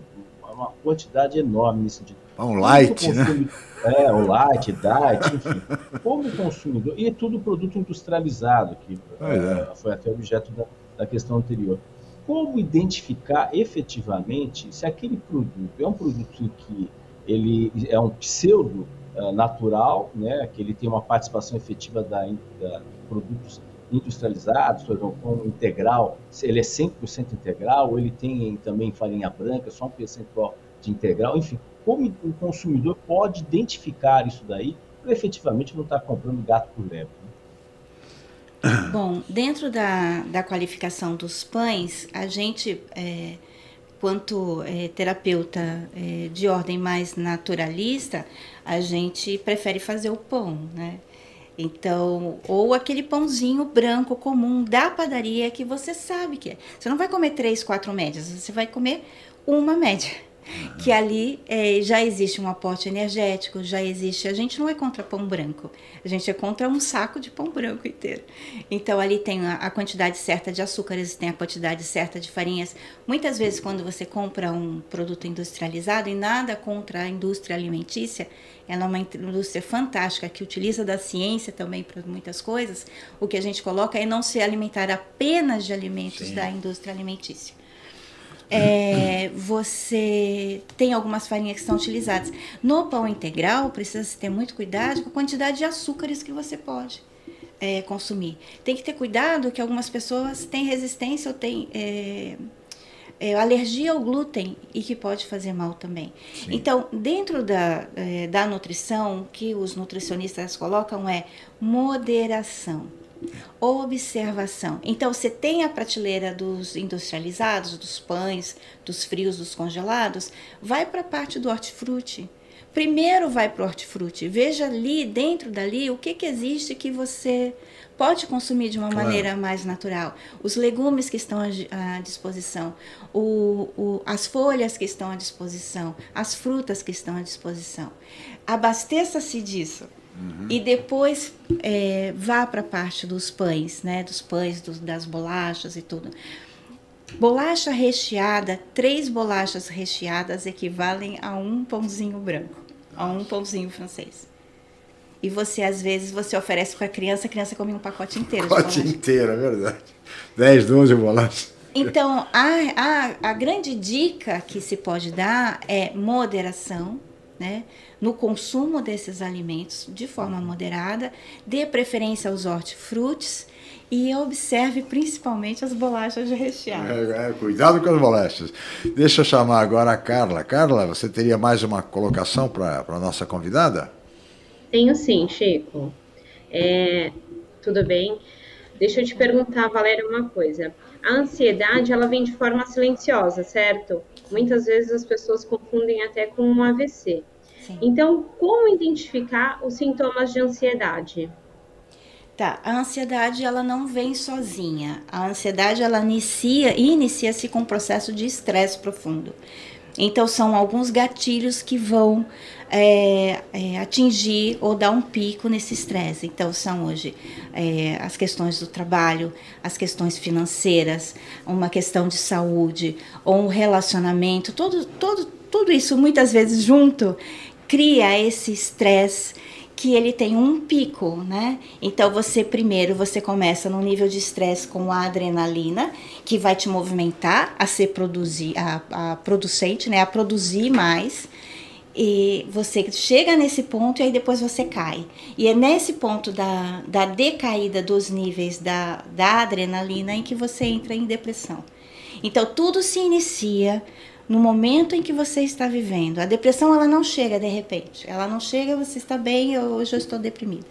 uma quantidade enorme nesse sentido. Pão light, né? É, o light, diet, enfim. Como consumidor, e é tudo produto industrializado, que é. foi até objeto da, da questão anterior. Como identificar efetivamente se aquele produto é um produto que ele é um pseudo natural, né, que ele tem uma participação efetiva da, da produtos industrializados, por exemplo, pão integral, ele é 100% integral, ou ele tem também farinha branca, só um percentual de integral, enfim, como o consumidor pode identificar isso daí para efetivamente não estar tá comprando gato por lebre? Né? Bom, dentro da, da qualificação dos pães, a gente, é, quanto é, terapeuta é, de ordem mais naturalista, a gente prefere fazer o pão, né? Então, ou aquele pãozinho branco comum da padaria que você sabe que é. Você não vai comer três, quatro médias, você vai comer uma média que ali é, já existe um aporte energético, já existe. A gente não é contra pão branco, a gente é contra um saco de pão branco inteiro. Então ali tem a, a quantidade certa de açúcares, tem a quantidade certa de farinhas. Muitas vezes, quando você compra um produto industrializado, e nada contra a indústria alimentícia, ela é uma indústria fantástica que utiliza da ciência também para muitas coisas. O que a gente coloca é não se alimentar apenas de alimentos Sim. da indústria alimentícia é, você tem algumas farinhas que são utilizadas. No pão integral, precisa ter muito cuidado com a quantidade de açúcares que você pode é, consumir. Tem que ter cuidado que algumas pessoas têm resistência ou têm é, é, alergia ao glúten e que pode fazer mal também. Sim. Então, dentro da, é, da nutrição, o que os nutricionistas colocam é moderação observação. Então, você tem a prateleira dos industrializados, dos pães, dos frios, dos congelados, vai para a parte do hortifruti. Primeiro vai para o hortifruti. Veja ali, dentro dali, o que, que existe que você pode consumir de uma claro. maneira mais natural. Os legumes que estão à disposição, o, o, as folhas que estão à disposição, as frutas que estão à disposição. Abasteça-se disso. Uhum. E depois é, vá para a parte dos pães, né? Dos pães, dos, das bolachas e tudo. Bolacha recheada, três bolachas recheadas equivalem a um pãozinho branco, a um pãozinho francês. E você, às vezes, você oferece para a criança, a criança come um pacote inteiro. Pacote inteiro, é verdade. 10, 12 bolachas. Então, a, a, a grande dica que se pode dar é moderação, né? no consumo desses alimentos de forma moderada, dê preferência aos hortifrutis e observe principalmente as bolachas de recheado. É, é, cuidado com as bolachas. Deixa eu chamar agora a Carla. Carla, você teria mais uma colocação para a nossa convidada? Tenho sim, Chico. É, tudo bem? Deixa eu te perguntar, Valéria, uma coisa. A ansiedade, ela vem de forma silenciosa, certo? Muitas vezes as pessoas confundem até com um AVC. Sim. Então, como identificar os sintomas de ansiedade? Tá, a ansiedade ela não vem sozinha. A ansiedade ela inicia inicia-se com um processo de estresse profundo. Então são alguns gatilhos que vão é, é, atingir ou dar um pico nesse estresse. Então são hoje é, as questões do trabalho, as questões financeiras, uma questão de saúde ou um relacionamento, todo, todo, tudo isso muitas vezes junto cria esse estresse que ele tem um pico, né? Então você primeiro você começa no nível de estresse com a adrenalina, que vai te movimentar a ser produzir a, a producente, né, a produzir mais. E você chega nesse ponto e aí depois você cai. E é nesse ponto da, da decaída dos níveis da, da adrenalina em que você entra em depressão. Então tudo se inicia no momento em que você está vivendo. A depressão ela não chega de repente. Ela não chega, você está bem, eu, hoje eu estou deprimida.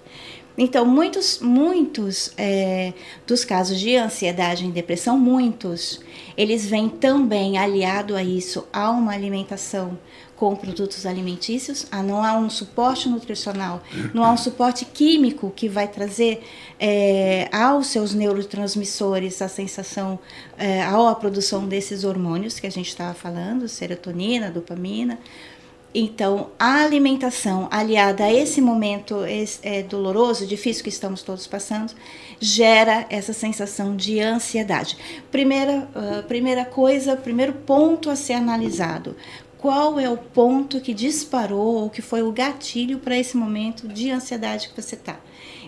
Então, muitos, muitos é, dos casos de ansiedade e depressão, muitos, eles vêm também aliado a isso a uma alimentação com produtos alimentícios, ah, não há um suporte nutricional, não há um suporte químico que vai trazer é, aos seus neurotransmissores a sensação, é, a produção desses hormônios que a gente estava falando, serotonina, dopamina. Então, a alimentação aliada a esse momento é, doloroso, difícil que estamos todos passando, gera essa sensação de ansiedade. Primeira, uh, primeira coisa, primeiro ponto a ser analisado: qual é o ponto que disparou ou que foi o gatilho para esse momento de ansiedade que você está.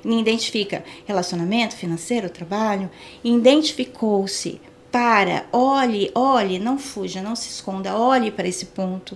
Identifica relacionamento financeiro, trabalho, identificou-se para, olhe, olhe, não fuja, não se esconda, olhe para esse ponto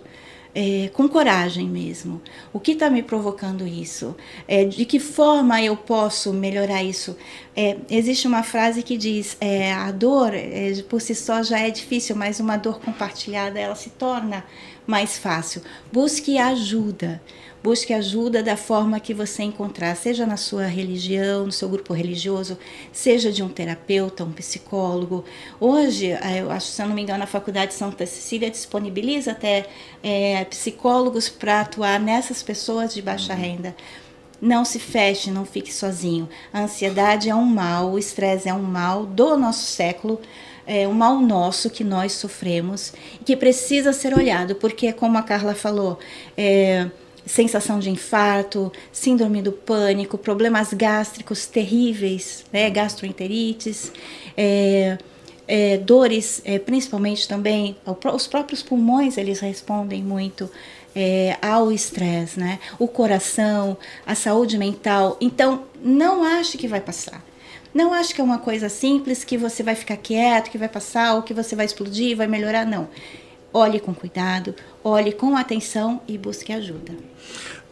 é, com coragem mesmo. O que está me provocando isso? É, de que forma eu posso melhorar isso? É, existe uma frase que diz: é, a dor é, por si só já é difícil, mas uma dor compartilhada ela se torna mais fácil. Busque ajuda. Busque ajuda da forma que você encontrar, seja na sua religião, no seu grupo religioso, seja de um terapeuta, um psicólogo. Hoje, eh, eu acho, se eu não me engano, a Faculdade de Santa Cecília disponibiliza até é, psicólogos para atuar nessas pessoas de baixa uhum. renda. não se feche, não fique sozinho. A ansiedade é um mal, o estresse é um mal do nosso século, é um mal nosso que nós sofremos e que precisa ser olhado, porque, como a Carla falou, é, sensação de infarto, síndrome do pânico, problemas gástricos terríveis, né, gastroenterites, é, é, dores, é, principalmente também, os próprios pulmões eles respondem muito é, ao estresse, né? O coração, a saúde mental. Então, não ache que vai passar. Não ache que é uma coisa simples, que você vai ficar quieto, que vai passar, ou que você vai explodir, vai melhorar. Não. Olhe com cuidado, olhe com atenção e busque ajuda.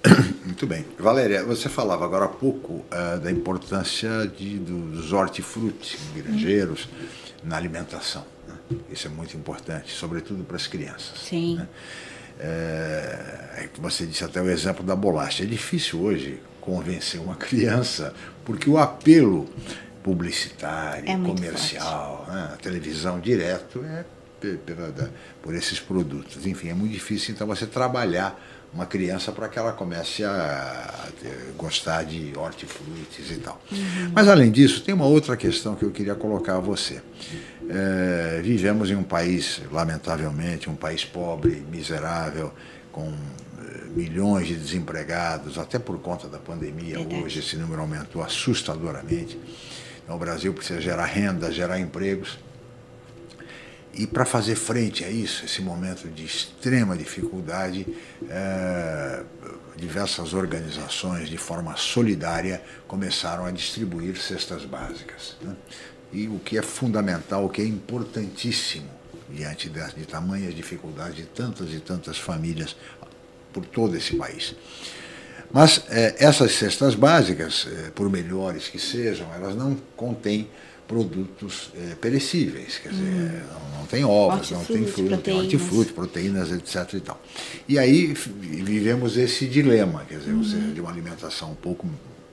Muito bem. Valéria, você falava agora há pouco uh, da importância de, dos hortifrutis, granjeiros, hum. na alimentação. Né? Isso é muito importante, sobretudo para as crianças. Sim. Né? É, você disse até o exemplo da bolacha. É difícil hoje convencer uma criança, porque o apelo publicitário, é comercial, né, a televisão direto é por esses produtos. Enfim, é muito difícil então você trabalhar uma criança para que ela comece a gostar de hortifrutis e tal. Uhum. Mas além disso, tem uma outra questão que eu queria colocar a você. É, vivemos em um país, lamentavelmente, um país pobre, miserável, com é, milhões de desempregados, até por conta da pandemia, Verdade. hoje esse número aumentou assustadoramente. Então, o Brasil precisa gerar renda, gerar empregos. E para fazer frente a isso, esse momento de extrema dificuldade, é, diversas organizações, de forma solidária, começaram a distribuir cestas básicas. Né? E o que é fundamental, o que é importantíssimo diante de, de tamanhas dificuldades de tantas e tantas famílias por todo esse país. Mas é, essas cestas básicas, é, por melhores que sejam, elas não contêm produtos é, perecíveis, quer dizer, hum. não, não, tem ovos, não tem fruta, tem hortifruti, proteínas, etc. E, tal. e aí vivemos esse dilema, quer dizer, ou seja, de uma alimentação um pouco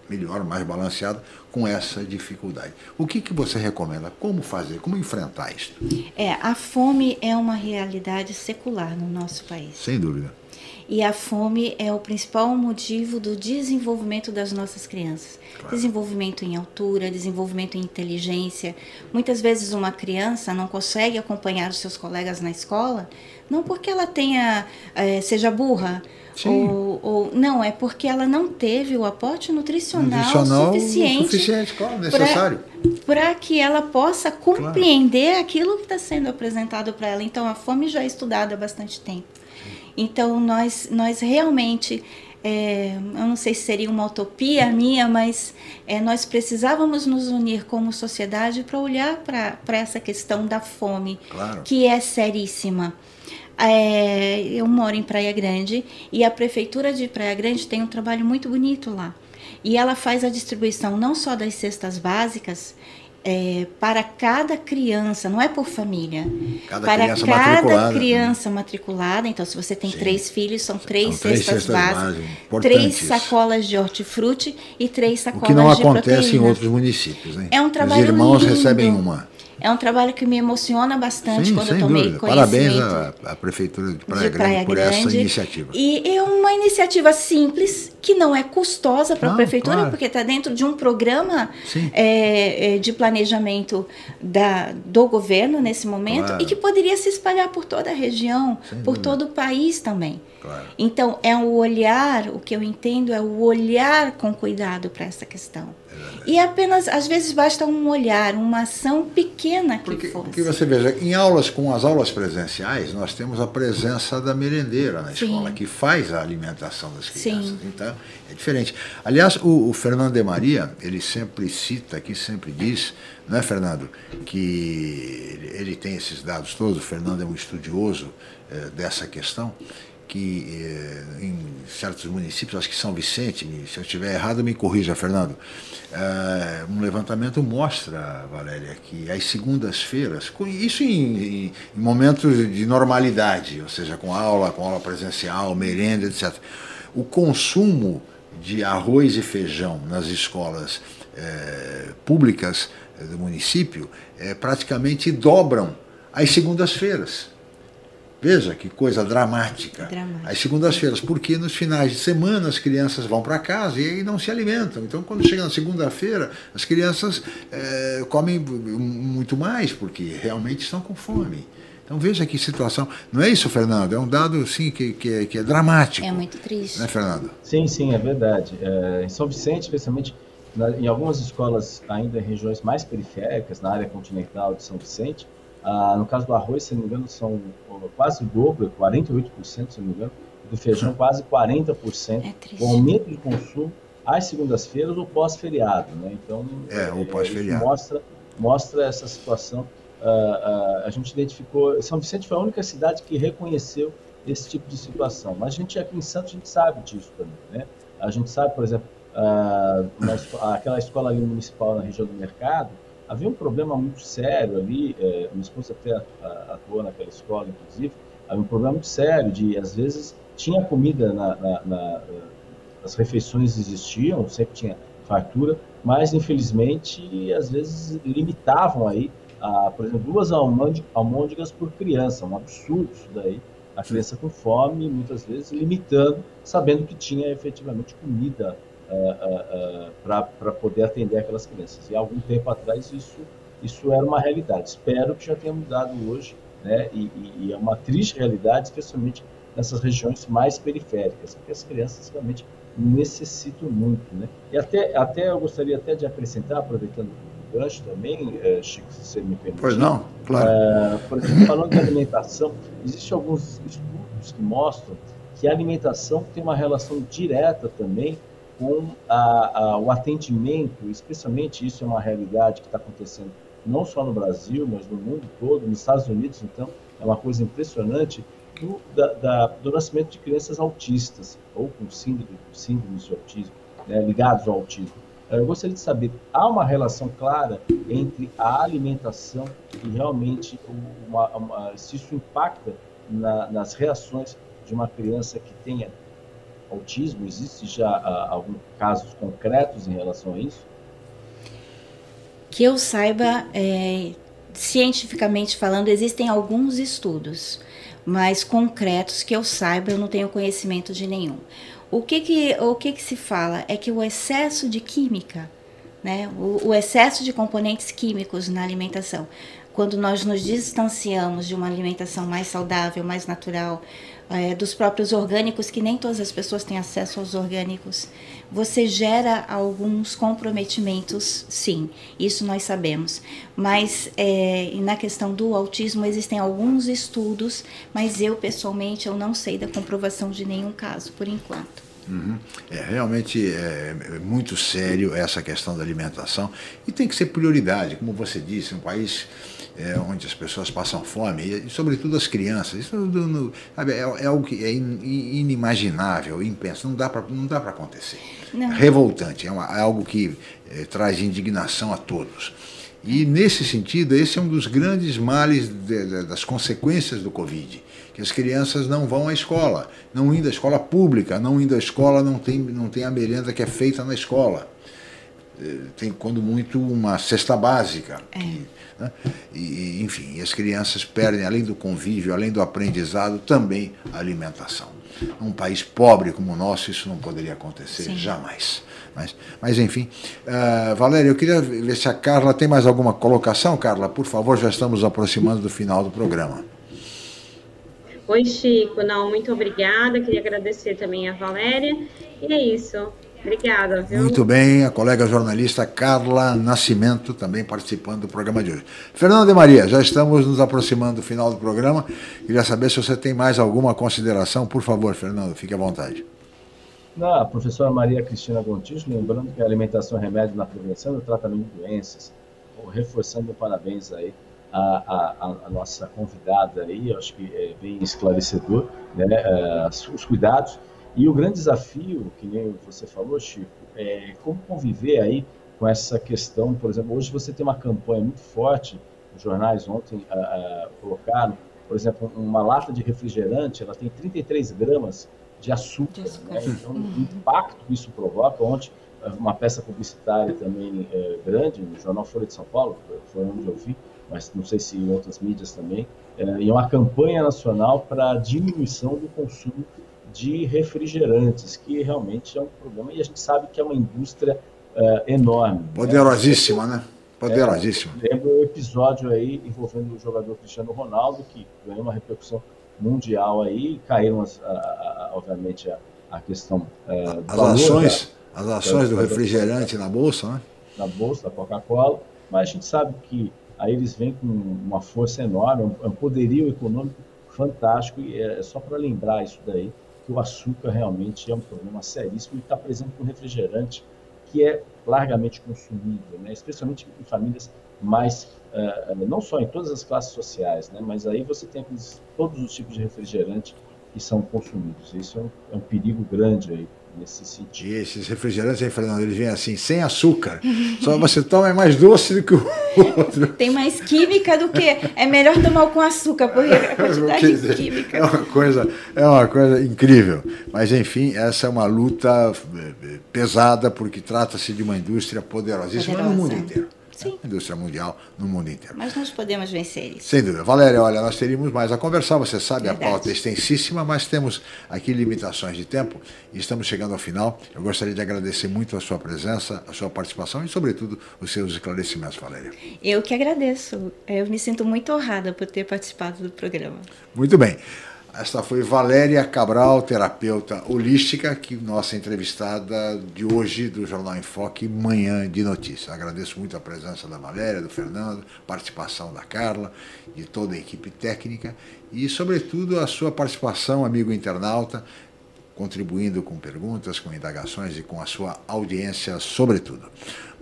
melhor, mais balanceada, com essa dificuldade. O que, que você recomenda? Como fazer? Como enfrentar isso? É, a fome é uma realidade secular no nosso país. Sem dúvida. E a fome é o principal motivo do desenvolvimento das nossas crianças. Claro. Desenvolvimento em altura, desenvolvimento em inteligência. Muitas vezes uma criança não consegue acompanhar os seus colegas na escola, não porque ela tenha é, seja burra, ou, ou, não, é porque ela não teve o aporte nutricional, nutricional suficiente, suficiente claro, necessário. Para que ela possa compreender claro. aquilo que está sendo apresentado para ela. Então, a fome já é estudada há bastante tempo. Então, nós, nós realmente, é, eu não sei se seria uma utopia minha, mas é, nós precisávamos nos unir como sociedade para olhar para essa questão da fome, claro. que é seríssima. É, eu moro em Praia Grande e a prefeitura de Praia Grande tem um trabalho muito bonito lá. E ela faz a distribuição não só das cestas básicas, é, para cada criança, não é por família. Cada para criança cada matriculada. criança matriculada. Então, se você tem Sim. três filhos, são três, são três cestas, cestas básicas, três sacolas de hortifruti e três sacolas de O que não acontece proteína. em outros municípios. Né? É um trabalho Os irmãos lindo. recebem uma. É um trabalho que me emociona bastante Sim, quando eu tomei dúvida. conhecimento. Parabéns à, à Prefeitura de Praia, de Praia Grande por Grande. essa iniciativa. E é uma iniciativa simples, que não é custosa para a Prefeitura, claro. porque está dentro de um programa é, é, de planejamento da, do governo nesse momento Claro. e que poderia se espalhar por toda a região, Sem por dúvida. todo o país também. Claro. Então, é o olhar, o que eu entendo é o olhar com cuidado para essa questão. E apenas, às vezes, basta um olhar, uma ação pequena que Porque, fosse. porque você veja, em aulas com as aulas presenciais, nós temos a presença da merendeira na Sim. escola, que faz a alimentação das crianças. Sim. Então, é diferente. Aliás, o, o Fernando de Maria, ele sempre cita aqui, sempre diz, não é, Fernando, que ele, tem esses dados todos, o Fernando é um estudioso eh, dessa questão, que eh, em certos municípios, acho que São Vicente, se eu estiver errado, me corrija, Fernando. eh, um levantamento mostra, Valéria, que às segundas-feiras, isso em, em- em momentos de normalidade, ou seja, com aula, com aula presencial, merenda, etc., o consumo de arroz e feijão nas escolas eh, públicas eh, do município eh, praticamente dobram às segundas-feiras. Veja que coisa dramática. dramática. As segundas-feiras, porque nos finais de semana as crianças vão para casa e aí não se alimentam. Então, quando chega na segunda-feira, as crianças é, comem muito mais, porque realmente estão com fome. Então veja que situação. Não é isso, Fernando? É um dado sim, que, que, é, que é dramático. É muito triste. Né, Fernando? Sim, sim, é verdade. É, em São Vicente, especialmente na, em algumas escolas ainda em regiões mais periféricas, na área continental de São Vicente, ah, no caso do arroz, se não me engano, são quase o dobro, 48%, se não me engano, do feijão quase 40%. É o aumento de consumo às segundas-feiras ou pós-feriado. Né? Então, é, o pós-feriado. Mostra, mostra essa situação. Uh, uh, a gente identificou. São Vicente foi a única cidade que reconheceu esse tipo de situação. Mas a gente aqui em Santos a gente sabe disso também. Né? A gente sabe, por exemplo, uh, aquela escola ali municipal na região do mercado, havia um problema muito sério ali, é, minha esposa até atuou naquela escola, inclusive, havia um problema muito sério de, às vezes, tinha comida na, na, na as refeições existiam, sempre tinha fartura, mas infelizmente às vezes limitavam aí, a, por exemplo, duas almôndegas por criança, um absurdo isso daí, a criança com fome, muitas vezes limitando, sabendo que tinha efetivamente comida para poder atender aquelas crianças. E há algum tempo atrás isso, isso era uma realidade. Espero que já tenha mudado hoje, né? E, e, e é uma triste realidade, especialmente nessas regiões mais periféricas, porque as crianças realmente necessitam muito, né? E até, até eu gostaria até de acrescentar, aproveitando o gancho também, é, Chico, se você me permite. Pois não, claro. É, por exemplo, falando de alimentação, existem alguns estudos que mostram que a alimentação tem uma relação direta também com a, a, o atendimento, especialmente isso é uma realidade que está acontecendo não só no Brasil, mas no mundo todo, nos Estados Unidos, então, é uma coisa impressionante, do, da, da, do nascimento de crianças autistas, ou com síndrome, síndrome de autismo, né, ligados ao autismo. Eu gostaria de saber, há uma relação clara entre a alimentação e realmente uma, uma, se isso impacta na, nas reações de uma criança que tenha autismo? Existe já uh, alguns casos concretos em relação a isso? Que eu saiba, é, cientificamente falando, existem alguns estudos, mas concretos que eu saiba, eu não tenho conhecimento de nenhum. O que que, o que, que se fala é que o excesso de química, né, o, o excesso de componentes químicos na alimentação, quando nós nos distanciamos de uma alimentação mais saudável, mais natural, é, dos próprios orgânicos, que nem todas as pessoas têm acesso aos orgânicos, você gera alguns comprometimentos, sim, isso nós sabemos. Mas é, na questão do autismo existem alguns estudos, mas eu pessoalmente eu não sei da comprovação de nenhum caso por enquanto. Uhum. É realmente é, é muito sério essa questão da alimentação e tem que ser prioridade, como você disse, um país é, onde as pessoas passam fome, e, sobretudo as crianças. Isso no, sabe, é, é, algo que é inimaginável, impenso, não dá para acontecer. Não. Revoltante, é, uma, é, algo que é, traz indignação a todos. E, nesse sentido, esse é um dos grandes males de, de, das consequências do Covid, que as crianças não vão à escola, não indo à escola pública, não indo à escola, não tem, não tem a merenda que é feita na escola. É, tem, quando muito, uma cesta básica. É. Que, né? E, enfim, as crianças perdem, além do convívio, além do aprendizado, também a alimentação. Num país pobre como o nosso, isso não poderia acontecer Sim. jamais. Mas, mas enfim, uh, Valéria, eu queria ver se a Carla tem mais alguma colocação. Carla, por favor, já estamos aproximando do final do programa. Oi, Chico. Não, muito obrigada. Queria agradecer também a Valéria. E é isso. Obrigada, viu? Muito bem, a colega jornalista Carla Nascimento também participando do programa de hoje. Fernando de Maria, já estamos nos aproximando do final do programa. Queria saber se você tem mais alguma consideração. Por favor, Fernando, fique à vontade. Não, a professora Maria Cristina Gontijo, lembrando que a alimentação é remédio na prevenção e no tratamento de doenças. Reforçando parabéns aí a, a, a, nossa convidada aí, acho que é bem esclarecedor, né, uh, os cuidados e o grande desafio, que nem você falou, Chico, é como conviver aí com essa questão, por exemplo, hoje você tem uma campanha muito forte, os jornais ontem a, a, colocaram, por exemplo, uma lata de refrigerante, ela tem 33 gramas de açúcar, né? então o impacto que isso provoca, ontem uma peça publicitária também é, grande, no Jornal Folha de São Paulo, foi onde eu vi, mas não sei se em outras mídias também, é, e uma campanha nacional para diminuição do consumo de refrigerantes, que realmente é um problema, e a gente sabe que é uma indústria uh, enorme. Poderosíssima, né? Poderosíssima. É, lembro o episódio aí envolvendo o jogador Cristiano Ronaldo, que ganhou uma repercussão mundial aí, caíram, as, a, a, obviamente, a, a questão uh, as ações, da, as ações do refrigerante na bolsa, né? Na bolsa da Coca-Cola, mas a gente sabe que aí eles vêm com uma força enorme, um, um poderio econômico fantástico, e é só para lembrar isso daí, que o açúcar realmente é um problema seríssimo e está presente no refrigerante, que é largamente consumido, né? especialmente em famílias mais, uh, não só em todas as classes sociais, né? mas aí você tem todos os tipos de refrigerante que são consumidos. Isso é um, é um perigo grande aí nesse sentido. E esses refrigerantes aí, Fernando, eles vêm assim, sem açúcar. Só você toma é mais doce do que o outro. Tem mais química do que. É melhor tomar com açúcar, porque a quantidade de química. É uma, coisa, é uma coisa incrível. Mas, enfim, essa é uma luta eh, pesada, porque trata-se de uma indústria poderosíssima Poderosa. no mundo inteiro. Sim. indústria mundial no mundo inteiro. Mas nós podemos vencer isso. Sem dúvida. Valéria, olha, nós teríamos mais a conversar, você sabe, Verdade. a pauta é extensíssima, mas temos aqui limitações de tempo e estamos chegando ao final. Eu gostaria de agradecer muito a sua presença, a sua participação e, sobretudo, os seus esclarecimentos, Valéria. Eu que agradeço. Eu me sinto muito honrada por ter participado do programa. Muito bem. Esta foi Valéria Cabral, terapeuta holística, que nossa entrevistada de hoje do Jornal em Foque, Manhã de Notícias. Agradeço muito a presença da Valéria, do Fernando, participação da Carla, de toda a equipe técnica e, sobretudo, a sua participação, amigo internauta, contribuindo com perguntas, com indagações e com a sua audiência, sobretudo.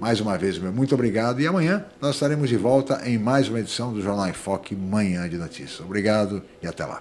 Mais uma vez, meu muito obrigado e amanhã nós estaremos de volta em mais uma edição do Jornal em Foque, Manhã de Notícias. Obrigado e até lá.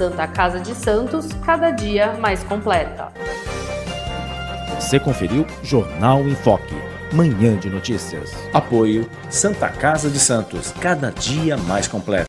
Santa Casa de Santos, cada dia mais completa. Você conferiu Jornal em Foque, manhã de notícias. Apoio Santa Casa de Santos, cada dia mais completo.